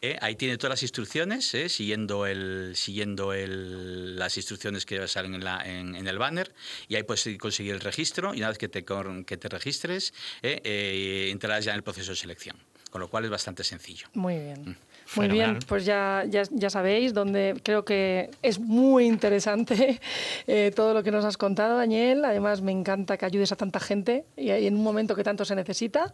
Eh, ahí tiene todas las instrucciones, eh, siguiendo, el, siguiendo el- las instrucciones que salen en, la- en- en el banner. Y ahí puedes conseguir el registro y una vez que te, que te registres, eh, eh, entrarás ya en el proceso de selección. Con lo cual es bastante sencillo. Muy bien. Muy Fenomenal. bien, pues ya, ya, ya sabéis, donde creo que es muy interesante eh, todo lo que nos has contado, Daniel. Además, me encanta que ayudes a tanta gente y en un momento que tanto se necesita.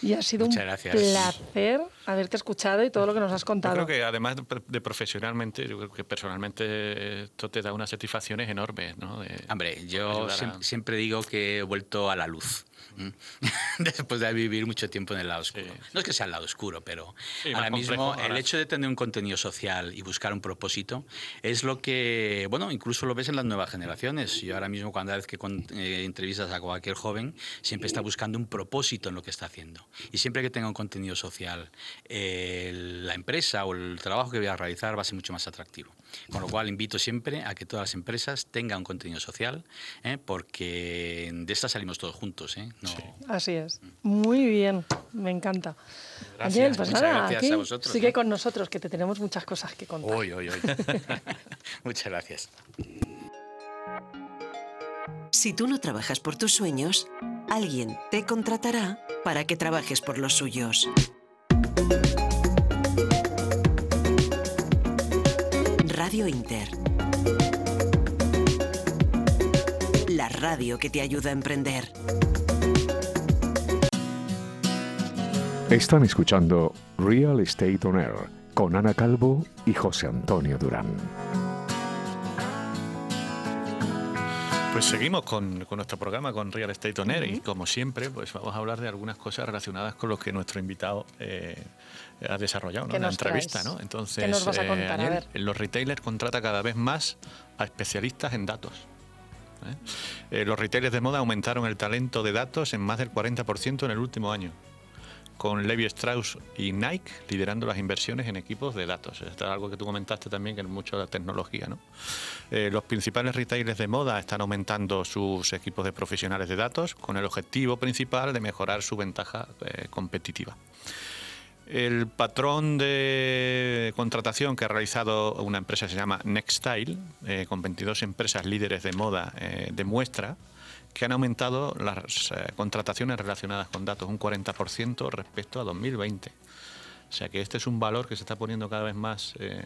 Y ha sido Muchas un gracias. placer haberte escuchado y todo lo que nos has Yo contado. creo que además de, profesionalmente, yo creo que personalmente esto te da unas satisfacciones enormes, ¿no? De Hombre, yo a- siem- siempre digo que he vuelto a la luz. Después de vivir mucho tiempo en el lado oscuro. Sí. No es que sea el lado oscuro, pero Sí, ahora mismo el hecho de tener un contenido social y buscar un propósito es lo que, bueno, incluso lo ves en las nuevas generaciones. Yo ahora mismo cuando vez que con- eh, entrevistas a cualquier joven, siempre está buscando un propósito en lo que está haciendo. Y siempre que tenga un contenido social, eh, la empresa o el trabajo que voy a realizar va a ser mucho más atractivo. Con lo cual invito siempre a que todas las empresas tengan un contenido social, ¿eh? porque de esta salimos todos juntos. ¿eh? No- Así es. Muy bien, me encanta. Gracias, pues nada, gracias aquí a vosotros, sigue ¿eh? con nosotros, que te tenemos muchas cosas que contar. Uy, uy, uy. Muchas gracias. Si tú no trabajas por tus sueños, alguien te contratará para que trabajes por los suyos. Radio Inter. La radio que te ayuda a emprender. Están escuchando Real Estate On Air con Ana Calvo y José Antonio Durán. Pues seguimos con, con nuestro programa, con Real Estate On Air, y como siempre, pues vamos a hablar de algunas cosas relacionadas con lo que nuestro invitado eh, ha desarrollado ¿no? ¿Qué en la entrevista. ¿no? Entonces, ¿Qué nos vas a eh? A ver. los retailers contratan cada vez más a especialistas en datos. ¿eh? Eh, los retailers de moda aumentaron el talento de datos en más del 40% en el último año, con Levi Strauss y Nike liderando las inversiones en equipos de datos. Esto es algo que tú comentaste también, que es mucho la tecnología. ¿no? Eh, los principales retailers de moda están aumentando sus equipos de profesionales de datos con el objetivo principal de mejorar su ventaja eh, competitiva. El patrón de contratación que ha realizado una empresa se llama Nextile, eh, con 22 empresas líderes de moda, demuestra que han aumentado las eh, contrataciones relacionadas con datos un 40% respecto a 2020. O sea que este es un valor que se está poniendo cada vez más eh,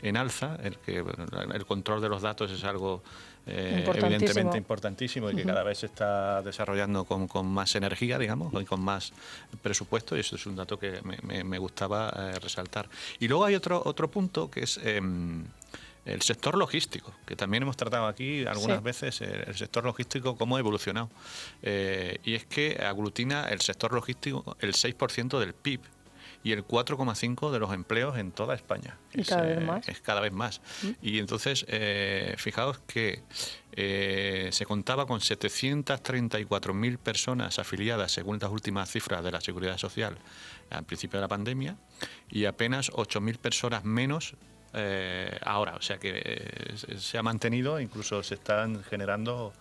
en alza, el que el control de los datos es algo eh, Importantísimo. evidentemente importantísimo y que cada vez se está desarrollando con, con más energía, digamos, y con más presupuesto, y eso es un dato que me, me- me gustaba eh, resaltar. Y luego hay otro, otro punto que es... el sector logístico, que también hemos tratado aquí algunas Sí. veces el, el sector logístico cómo ha evolucionado. Eh, y es que aglutina el sector logístico el 6% del PIB y el 4,5% de los empleos en toda España. Y es, cada vez eh, más. es cada vez más. Y entonces, eh, fijaos que eh, se contaba con 734.000 personas afiliadas, según las últimas cifras de la Seguridad Social, al principio de la pandemia, y apenas 8.000 personas menos eh, ahora. O sea que eh, se- ha mantenido, incluso se están generando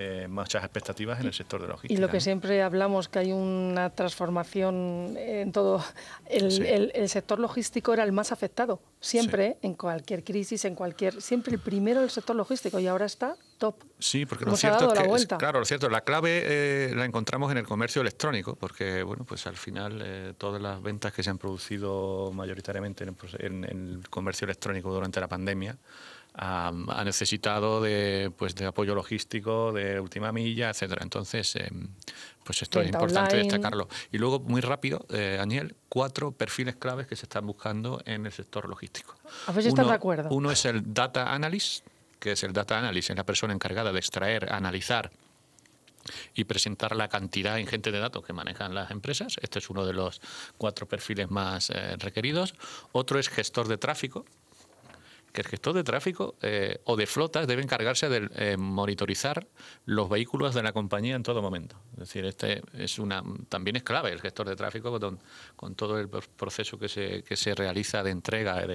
eh, muchas expectativas en el sector de la Y logística. lo que ¿no? siempre hablamos, que hay una transformación en todo. El, Sí. el- el sector logístico era el más afectado. Siempre, en cualquier crisis, en cualquier. Siempre el primero el sector logístico y ahora está top. Sí, porque lo Nos cierto es que, es- claro, lo cierto, la clave eh, la encontramos en el comercio electrónico, porque, bueno, pues al final eh, todas las ventas que se han producido mayoritariamente en, el proce- en- en el comercio electrónico durante la pandemia ha, ha necesitado de, pues, de apoyo logístico, de última milla, etcétera. Entonces, eh, pues esto es importante online. destacarlo. Y luego, muy rápido, eh, Daniel, cuatro perfiles claves que se están buscando en el sector logístico. A ver si están Uno- de acuerdo. Uno es el data analyst, que es el data analyst, es la persona encargada de extraer, analizar y presentar la cantidad ingente de datos que manejan las empresas. Este es uno de los cuatro perfiles más eh, requeridos. Otro es gestor de tráfico, el gestor de tráfico eh, o de flotas debe encargarse de eh, monitorizar los vehículos de la compañía en todo momento. Es decir, este es una también es clave el gestor de tráfico con, todo el proceso que se, que se realiza de entrega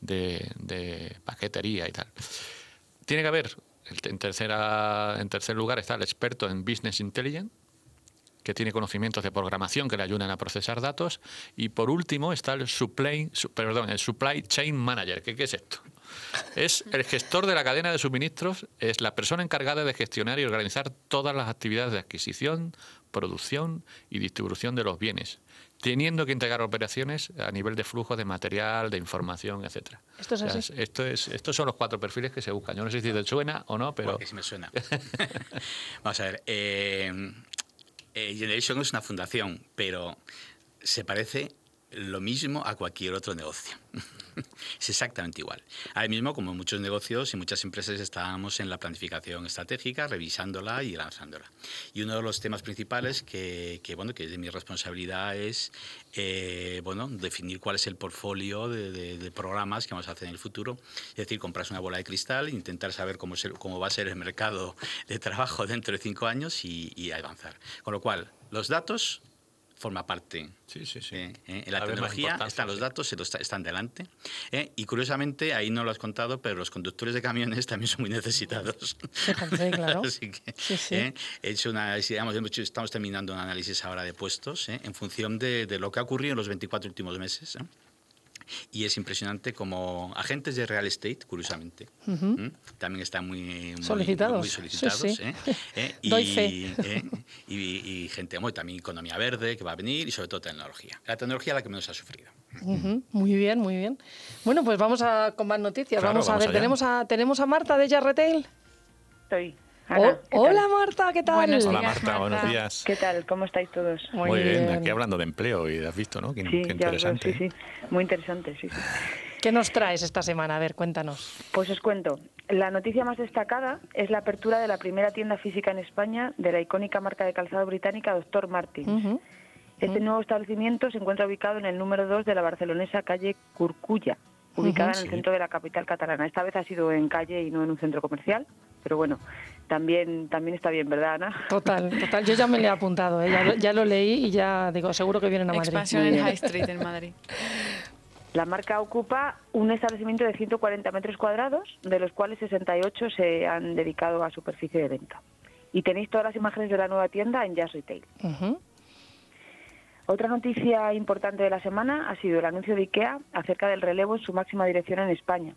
de, paquetería y tal. Tiene que haber, en, tercera, en tercer lugar está el experto en Business Intelligence, que tiene conocimientos de programación que le ayudan a procesar datos. Y por último está el supply, su- perdón, el supply Chain Manager. ¿Qué, qué es esto? Es el gestor de la cadena de suministros, es la persona encargada de gestionar y organizar todas las actividades de adquisición, producción y distribución de los bienes, teniendo que integrar operaciones a nivel de flujo de material, de información, etcétera. Esto es O sea, así. esto es, estos son los cuatro perfiles que se buscan. Yo no sé si te suena o no, pero Porque sí me suena. Vamos a ver. eh, eh, Generation es una fundación, pero se parece lo mismo a cualquier otro negocio. es exactamente igual. Ahora mismo, como muchos negocios y muchas empresas, estábamos en la planificación estratégica, revisándola y lanzándola. Y uno de los temas principales que, que, bueno, que es de mi responsabilidad es eh, bueno, definir cuál es el portfolio de, de- de programas que vamos a hacer en el futuro. Es decir, comprarse una bola de cristal, intentar saber cómo, es el- cómo va a ser el mercado de trabajo dentro de cinco años y, y avanzar. Con lo cual, los datos forma parte. Sí, sí, sí. eh, eh, en la más tecnología están los sí. datos, se los- están delante. eh, y curiosamente, ahí no lo has contado, pero los conductores de camiones también son muy necesitados. Fíjate, claro. Así que, Sí, sí. eh, he hecho una, digamos, estamos terminando un análisis ahora de puestos eh, en función de, de lo que ha ocurrido en los 24 últimos meses. ¿Eh? Y es impresionante como agentes de real estate, curiosamente, ¿m? también están muy, muy- Solicitados. muy solicitados. Sí, sí. ¿eh? ¿eh? Y, Doy fe. ¿eh? y, y gente, bueno, también economía verde que va a venir y sobre todo tecnología. La tecnología es la que menos ha sufrido. Ujú, Muy bien, muy bien. Bueno, pues vamos a con más noticias. Claro, vamos a vamos ver, allá. tenemos a, tenemos a Marta de Jar Retail. Estoy. Oh, Ana, ¿qué hola? Marta, ¿qué tal? Buenos Hola días, Marta, Marta. buenos días. ¿Qué tal? ¿Cómo estáis todos? Muy, bien, bien. aquí hablando de empleo y has visto, ¿no? Qué, Sí, qué interesante. sí, sí. Muy interesante, sí, sí. ¿Qué nos traes esta semana? A ver, cuéntanos. Pues os cuento. La noticia más destacada es la apertura de la primera tienda física en España de la icónica marca de calzado británica Dr. Martins. Este nuevo establecimiento se encuentra ubicado en el número 2 de la barcelonesa calle Curcuya, ubicada en el Sí. centro de la capital catalana. Esta vez ha sido en calle y no en un centro comercial, pero bueno, también, también está bien, ¿verdad, Ana? Total, total. Yo ya me le he apuntado, ¿eh? ya, lo, ya lo leí y ya digo, seguro que vienen a Madrid. Expansión en. High Street, en Madrid. La marca ocupa un establecimiento de 140 metros cuadrados, de los cuales 68 se han dedicado a superficie de venta. Y tenéis todas las imágenes de la nueva tienda en Jazz Retail. Ujú. Otra noticia importante de la semana ha sido el anuncio de IKEA acerca del relevo en su máxima dirección en España.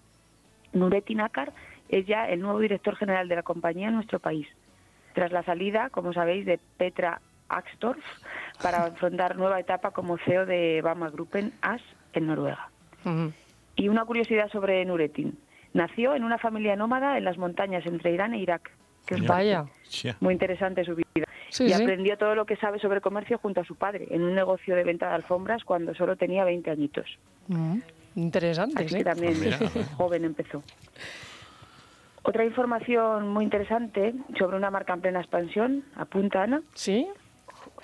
Nuretti Nácar es ya el nuevo director general de la compañía en nuestro país, tras la salida, como sabéis, de Petra Axtorf para afrontar nueva etapa como CEO de Bama Gruppen AS en Noruega. Y una curiosidad sobre Nurettin. Nació en una familia nómada en las montañas entre Irán e Irak. Que Vaya. Muy interesante su vida. Sí, y sí. aprendió todo lo que sabe sobre comercio junto a su padre, en un negocio de venta de alfombras cuando solo tenía 20 añitos. Ujú. Interesante, Así sí. que también Pues mira, joven empezó. Otra información muy interesante sobre una marca en plena expansión, apunta Ana. Sí.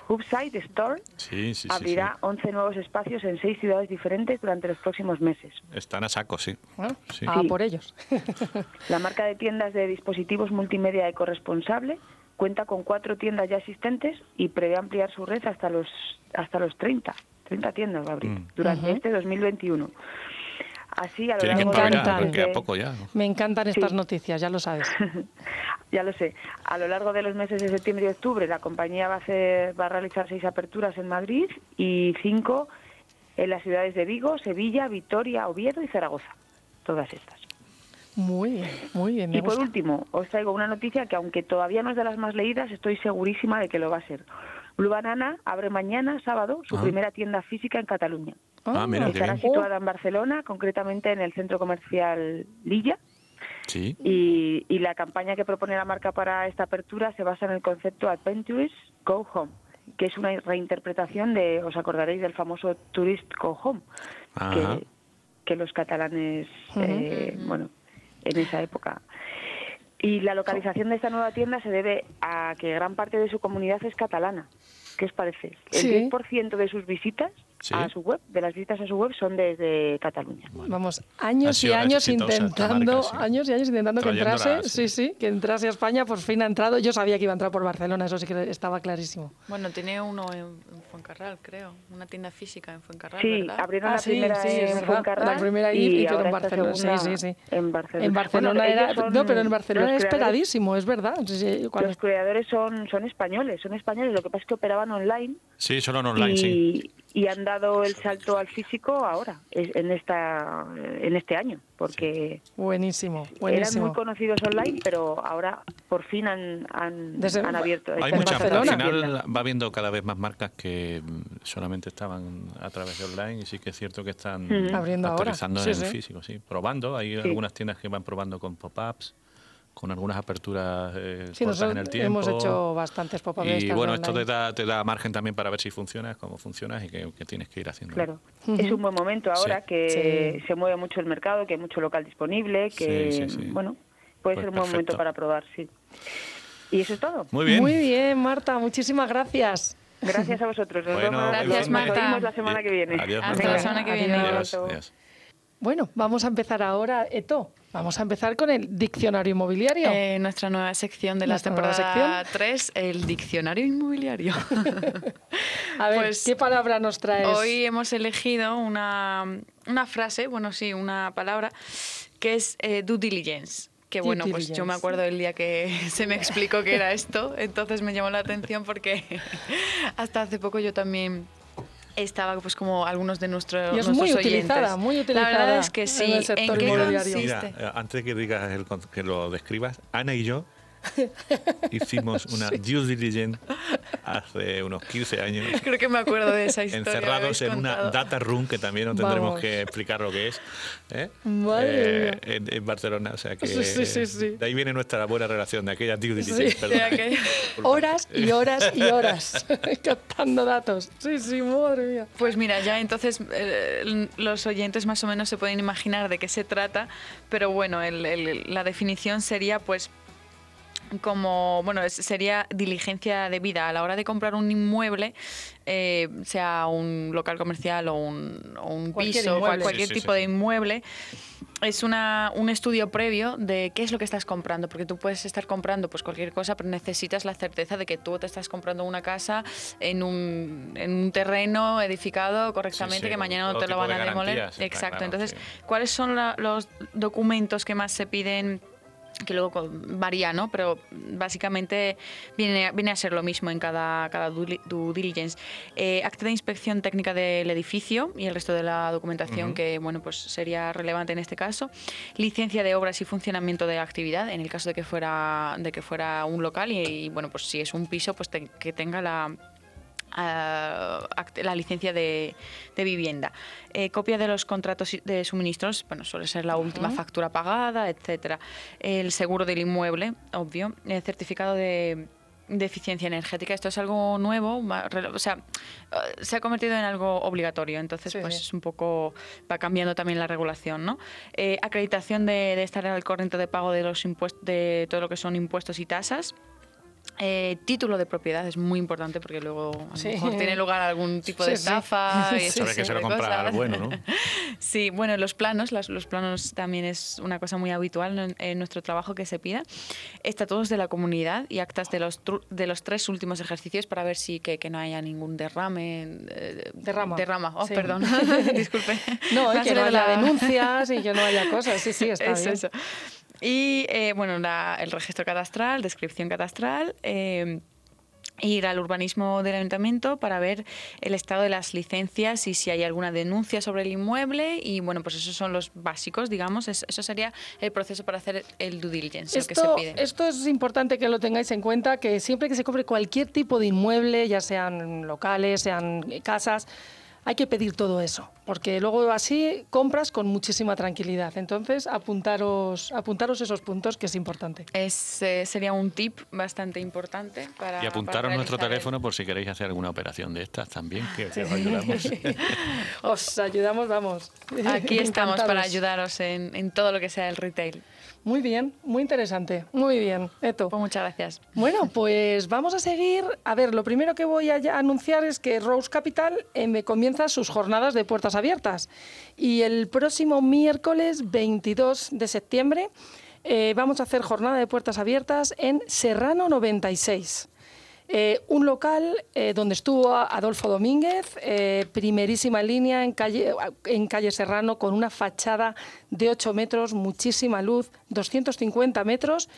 Hubside Store Sí, sí, sí, abrirá 11 nuevos espacios en seis ciudades diferentes durante los próximos meses. Están a saco, sí. Ah, Sí. ah, por ellos. La marca de tiendas de dispositivos multimedia ecoresponsable cuenta con cuatro tiendas ya existentes y prevé ampliar su red hasta los hasta los 30. 30 tiendas va a abrir Mm. durante Ujú. este 2021. Así, a lo Tienen que largo de los porque a poco ya. Me encantan estas Sí. noticias, ya lo sabes. Ya lo sé. A lo largo de los meses de septiembre y octubre, la compañía va a, hacer, va a realizar seis aperturas en Madrid y cinco en las ciudades de Vigo, Sevilla, Vitoria, Oviedo y Zaragoza. Todas estas. Muy bien, muy bien. Me Y por gusta. último, os traigo una noticia que, aunque todavía no es de las más leídas, estoy segurísima de que lo va a ser. Blue Banana abre mañana, sábado, su Ah. primera tienda física en Cataluña. Ah, mira, qué Estará bien. situada en Barcelona, concretamente en el centro comercial Lilla. Sí. Y, y la campaña que propone la marca para esta apertura se basa en el concepto Adventures Go Home, que es una reinterpretación de, os acordaréis del famoso Tourist Go Home, que los catalanes, eh, bueno, en esa época. Y la localización de esta nueva tienda se debe a que gran parte de su comunidad es catalana. ¿Qué os parece? El Sí. 10% de sus visitas Sí. a su web, de las visitas a su web, son desde Cataluña. Vamos, Ha años y años intentando, marca, sí. años y años intentando que entrase, sí. sí, que entrase a España, por fin ha entrado. Yo sabía que iba a entrar por Barcelona, eso sí que estaba clarísimo. Bueno, tiene uno en, en Fuencarral, creo. Una tienda física en Fuencarral, Sí, ¿verdad? abrieron Ah, la sí, primera en. Fuencarral La primera ahí, y y pero ahora en Barcelona, sí, sí, sí. En Barcelona. En Barcelona Bueno, era, no, pero en Barcelona los es creadores- esperadísimo, es verdad. Sí, sí, cuando- Los creadores son, son españoles, son españoles, lo que pasa es que operaban online Sí, solo en online, y, sí. Y han dado el salto al físico ahora, en esta en este año, porque buenísimo, eran muy conocidos online, pero ahora por fin han, han, Desde- han abierto. Hay muchas, al final va viendo cada vez más marcas que mm, solamente estaban a través de online y sí que es cierto que están Ujú. Abriendo ahora, sí, en sí. físico, sí, probando. Hay algunas tiendas que van probando con pop-ups, con algunas aperturas eh, Sí, cortas en nosotros el tiempo. hemos hecho bastantes pop-up de Y bueno, esto te da, te da margen también para ver si funciona, cómo funciona y qué, qué tienes que ir haciendo. Claro, es un buen momento ahora Sí. que Sí. se mueve mucho el mercado, que hay mucho local disponible, que Sí, sí, sí. bueno, puede Pues ser un buen momento para probar, sí. Y eso es todo. Muy bien. Muy bien, Marta, muchísimas gracias. Gracias a vosotros. Nos Bueno, vemos. Gracias, Nos Marta. oímos la semana que viene. Adiós, Hasta Marta. la semana que viene. Adiós, Adiós. Bueno, vamos a empezar ahora, Eto. Vamos a empezar con el diccionario inmobiliario. Eh, nuestra nueva sección de la temporada 3, el diccionario inmobiliario. a ver, pues, ¿qué palabra nos traes? Hoy hemos elegido una, una frase, bueno, sí, una palabra, que es eh, due diligence. Que bueno, pues yo me acuerdo el día que se me explicó que era esto, entonces me llamó la atención porque hasta hace poco yo también estaba pues como algunos de nuestros Y es nuestros muy oyentes. utilizada, muy La utilizada verdad es que en sí. el sector qué inmobiliario. Mira, consiste? eh, antes de que digas el que lo describas, Ana y yo hicimos una due diligence hace unos 15 años, Creo que me acuerdo de esa historia. encerrados en una data room que también nos tendremos Vamos. que explicar lo que es ¿eh? Madre Eh, en, en Barcelona. O sea que Sí, sí, de ahí viene nuestra buena relación de aquella due diligence. De aquella- Horas y horas y horas captando datos. Sí, sí, madre mía. Pues mira, ya entonces eh, los oyentes más o menos se pueden imaginar de qué se trata, pero bueno, el- el- la definición sería pues como, bueno, sería diligencia de vida a la hora de comprar un inmueble, eh, sea un local comercial o un, o un Cualquier piso, inmueble. cualquier Sí, sí, tipo sí. de inmueble. Es una, un estudio previo de qué es lo que estás comprando, porque tú puedes estar comprando pues cualquier cosa, pero necesitas la certeza de que tú te estás comprando una casa en un, en un terreno edificado correctamente, Sí, sí, que mañana no te lo van de a demoler. Exacto. claro, Entonces, sí. ¿cuáles son la- los documentos que más se piden? Que luego varía, ¿no? Pero básicamente viene, viene a ser lo mismo en cada, cada due, diligence. Eh, acta de inspección técnica del edificio y el resto de la documentación que, bueno, pues sería relevante en este caso. Licencia de obras y funcionamiento de la actividad, en el caso de que fuera, de que fuera un local y, y, bueno, pues si es un piso, pues te- que tenga la, ah, act- la licencia de, de vivienda. Eh, copia de los contratos de suministros, bueno, suele ser la última factura pagada, etcétera. El seguro del inmueble, obvio. El certificado de de eficiencia energética. Esto es algo nuevo, o sea, eh, se ha convertido en algo obligatorio, entonces pues es un poco, va cambiando también la regulación, ¿no? Eh, acreditación de, de, estar al corriente de pago de los impuestos, de todo lo que son impuestos y tasas. Eh, título de propiedad es muy importante porque luego a lo mejor tiene lugar algún tipo de estafa. Sí. Y Sabe que se lo compra bueno, ¿no? sí, bueno, los planos, los planos también es una cosa muy habitual en, nuestro trabajo que se pida. Estatutos de la comunidad y actas de los, de los tres últimos ejercicios para ver si que, que no haya ningún derrame. Eh, derrama. Derrama, oh, perdón, disculpe. No, es que no haya denuncias y que no haya cosas, sí, sí, está bien. Eso. Y eh, bueno, el registro catastral, descripción catastral. Eh, ir al urbanismo del ayuntamiento para ver el estado de las licencias y si hay alguna denuncia sobre el inmueble y bueno pues esos son los básicos digamos eso sería el proceso para hacer el due diligence esto, que se pide. esto es importante que lo tengáis en cuenta que siempre que se compre cualquier tipo de inmueble ya sean locales sean casas hay que pedir todo eso, porque luego así compras con muchísima tranquilidad. Entonces, apuntaros, apuntaros esos puntos, que es importante. Es, eh, sería un tip bastante importante para. Y apuntaros nuestro teléfono por si queréis hacer alguna operación de estas también, que, os ayudamos. os ayudamos, vamos. Aquí estamos para ayudaros en, en todo lo que sea el retail. Muy bien, muy interesante. Muy bien, Eto. Pues muchas gracias. Bueno, pues vamos a seguir. A ver, lo primero que voy a anunciar es que Rose Capital eh, comienza sus jornadas de puertas abiertas. Y el próximo miércoles 22 de septiembre eh, vamos a hacer jornada de puertas abiertas en Serrano 96. Eh, un local eh, donde estuvo Adolfo Domínguez, eh, primerísima línea en calle, en calle Serrano, con una fachada de 8 metros, muchísima luz, 250 metros,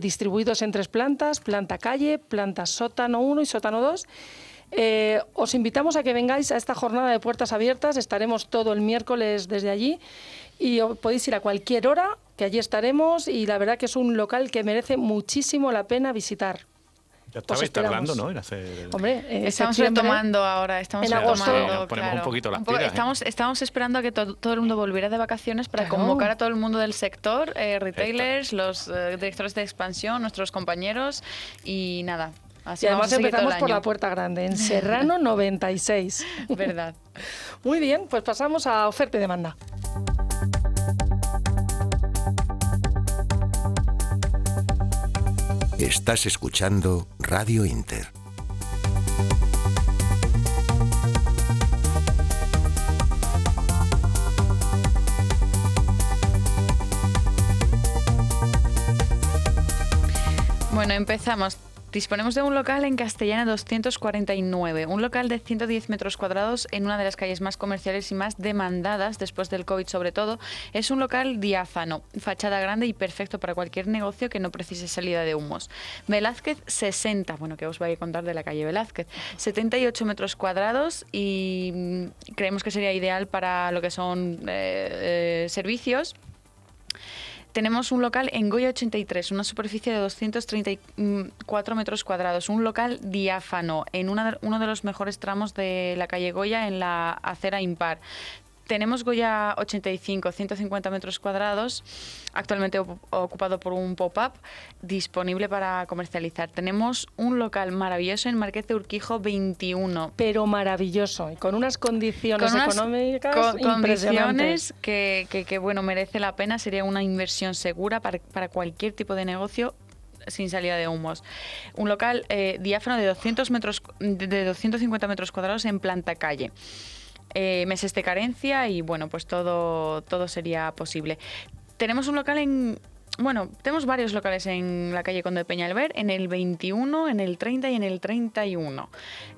distribuidos en tres plantas, planta calle, planta sótano 1 y sótano 2. os invitamos a que vengáis a esta jornada de puertas abiertas, estaremos todo el miércoles desde allí y podéis ir a cualquier hora, que allí estaremos y la verdad que es un local que merece muchísimo la pena visitar. Ya estabais tardando, ¿no? En hacer... Hombre, eh, estamos retomando ahora, estamos en agosto. ponemos un poquito las pilas, ¿eh? estamos, esperando a que todo el mundo volviera de vacaciones para convocar a todo el mundo del sector, eh, retailers, los directores de expansión, nuestros compañeros y nada. Así y además empezamos por la puerta grande, en Serrano 96. Verdad. Muy bien, pues pasamos a oferta y demanda. Estás escuchando Radio Inter. Bueno, empezamos. Disponemos de un local en Castellana 249, un local de 110 metros cuadrados en una de las calles más comerciales y más demandadas después del COVID sobre todo. Es un local diáfano, fachada grande y perfecto para cualquier negocio que no precise salida de humos. Velázquez 60, bueno, que os voy a contar de la calle Velázquez, 78 metros cuadrados y mm, creemos que sería ideal para lo que son eh, eh, servicios tenemos un local en Goya 83, una superficie de 234 metros cuadrados, un local diáfano en uno de los mejores tramos de la calle Goya en la acera impar. Tenemos Goya 85, 150 metros cuadrados, actualmente ocupado por un pop-up, disponible para comercializar. Tenemos un local maravilloso en Marqués de Urquijo 21. Pero maravilloso, y con unas condiciones económicas condiciones que, que, bueno, merece la pena, sería una inversión segura para, para cualquier tipo de negocio sin salida de humos. Un local eh, diáfano de, 200 metros, de 250 metros cuadrados en planta calle. Eh, meses de carencia y bueno, pues todo, todo sería posible. Tenemos un local en, bueno, tenemos varios locales en la calle Conde de Peñalver, en el 21, en el 30 y en el 31.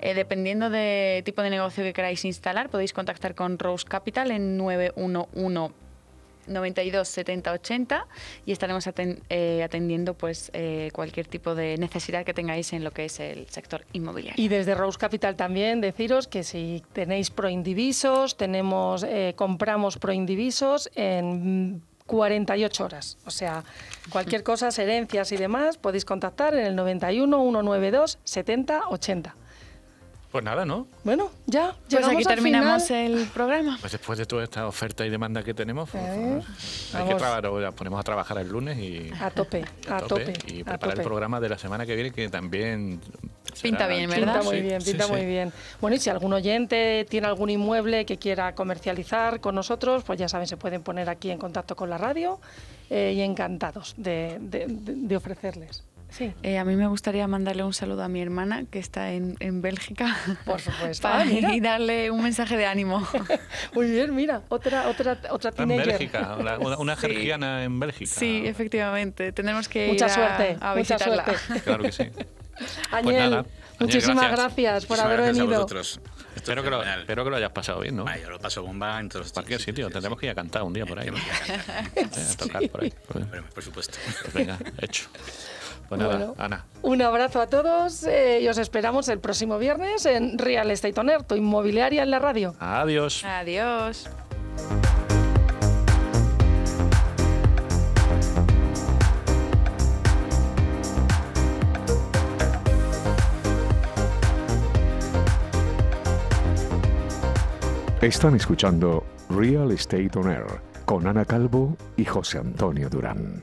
Eh, dependiendo de tipo de negocio que queráis instalar, podéis contactar con Rose Capital en 911 92 70 80 y estaremos eh, atendiendo pues eh, cualquier tipo de necesidad que tengáis en lo que es el sector inmobiliario. Y desde Rose Capital también deciros que si tenéis proindivisos, tenemos eh, compramos proindivisos en 48 horas. O sea, cualquier cosa, herencias y demás, podéis contactar en el 91 192 70 80. Pues nada, ¿no? Bueno, ya, Pues llegamos aquí al terminamos final. el programa. Pues después de toda esta oferta y demanda que tenemos, pues, Eh, hay que trabajar, nos ponemos a trabajar el lunes y A tope, a tope, y preparar tope. el programa de la semana que viene que también Pinta bien, ¿verdad? Pinta muy Sí, bien, sí, pinta sí. muy bien. Bueno, y si algún oyente tiene algún inmueble que quiera comercializar con nosotros, pues ya saben, se pueden poner aquí en contacto con la radio eh, y encantados de, de- de- de ofrecerles. Sí, Eh, a mí me gustaría mandarle un saludo a mi hermana que está en, en Bélgica por supuesto. para Ah, y darle un mensaje de ánimo. Muy bien, mira, otra, otra, otra Está en teenager. Bélgica, una, una- una Sí. georgiana en Bélgica. Sí, efectivamente. Tenemos que Mucha ir a- suerte, a, mucha visitarla. suerte. Claro que sí. Añel, nada, Añel, muchísimas gracias. gracias, por Muchísimas haber gracias a venido. Espero es que, lo, espero que lo hayas pasado bien, ¿no? Vaya, yo lo paso bomba en todos los Cualquier sitio, sí, tendremos sí. que ir a cantar un día por ahí. A cantar. A tocar por ahí. Pues, Hombre, por supuesto. pues venga, hecho. Pues nada, Bueno. Ana. Un abrazo a todos eh, y os esperamos el próximo viernes en Real Estate On Air, tu inmobiliaria en la radio. Adiós. Adiós. Están escuchando Real Estate On Air con Ana Calvo y José Antonio Durán.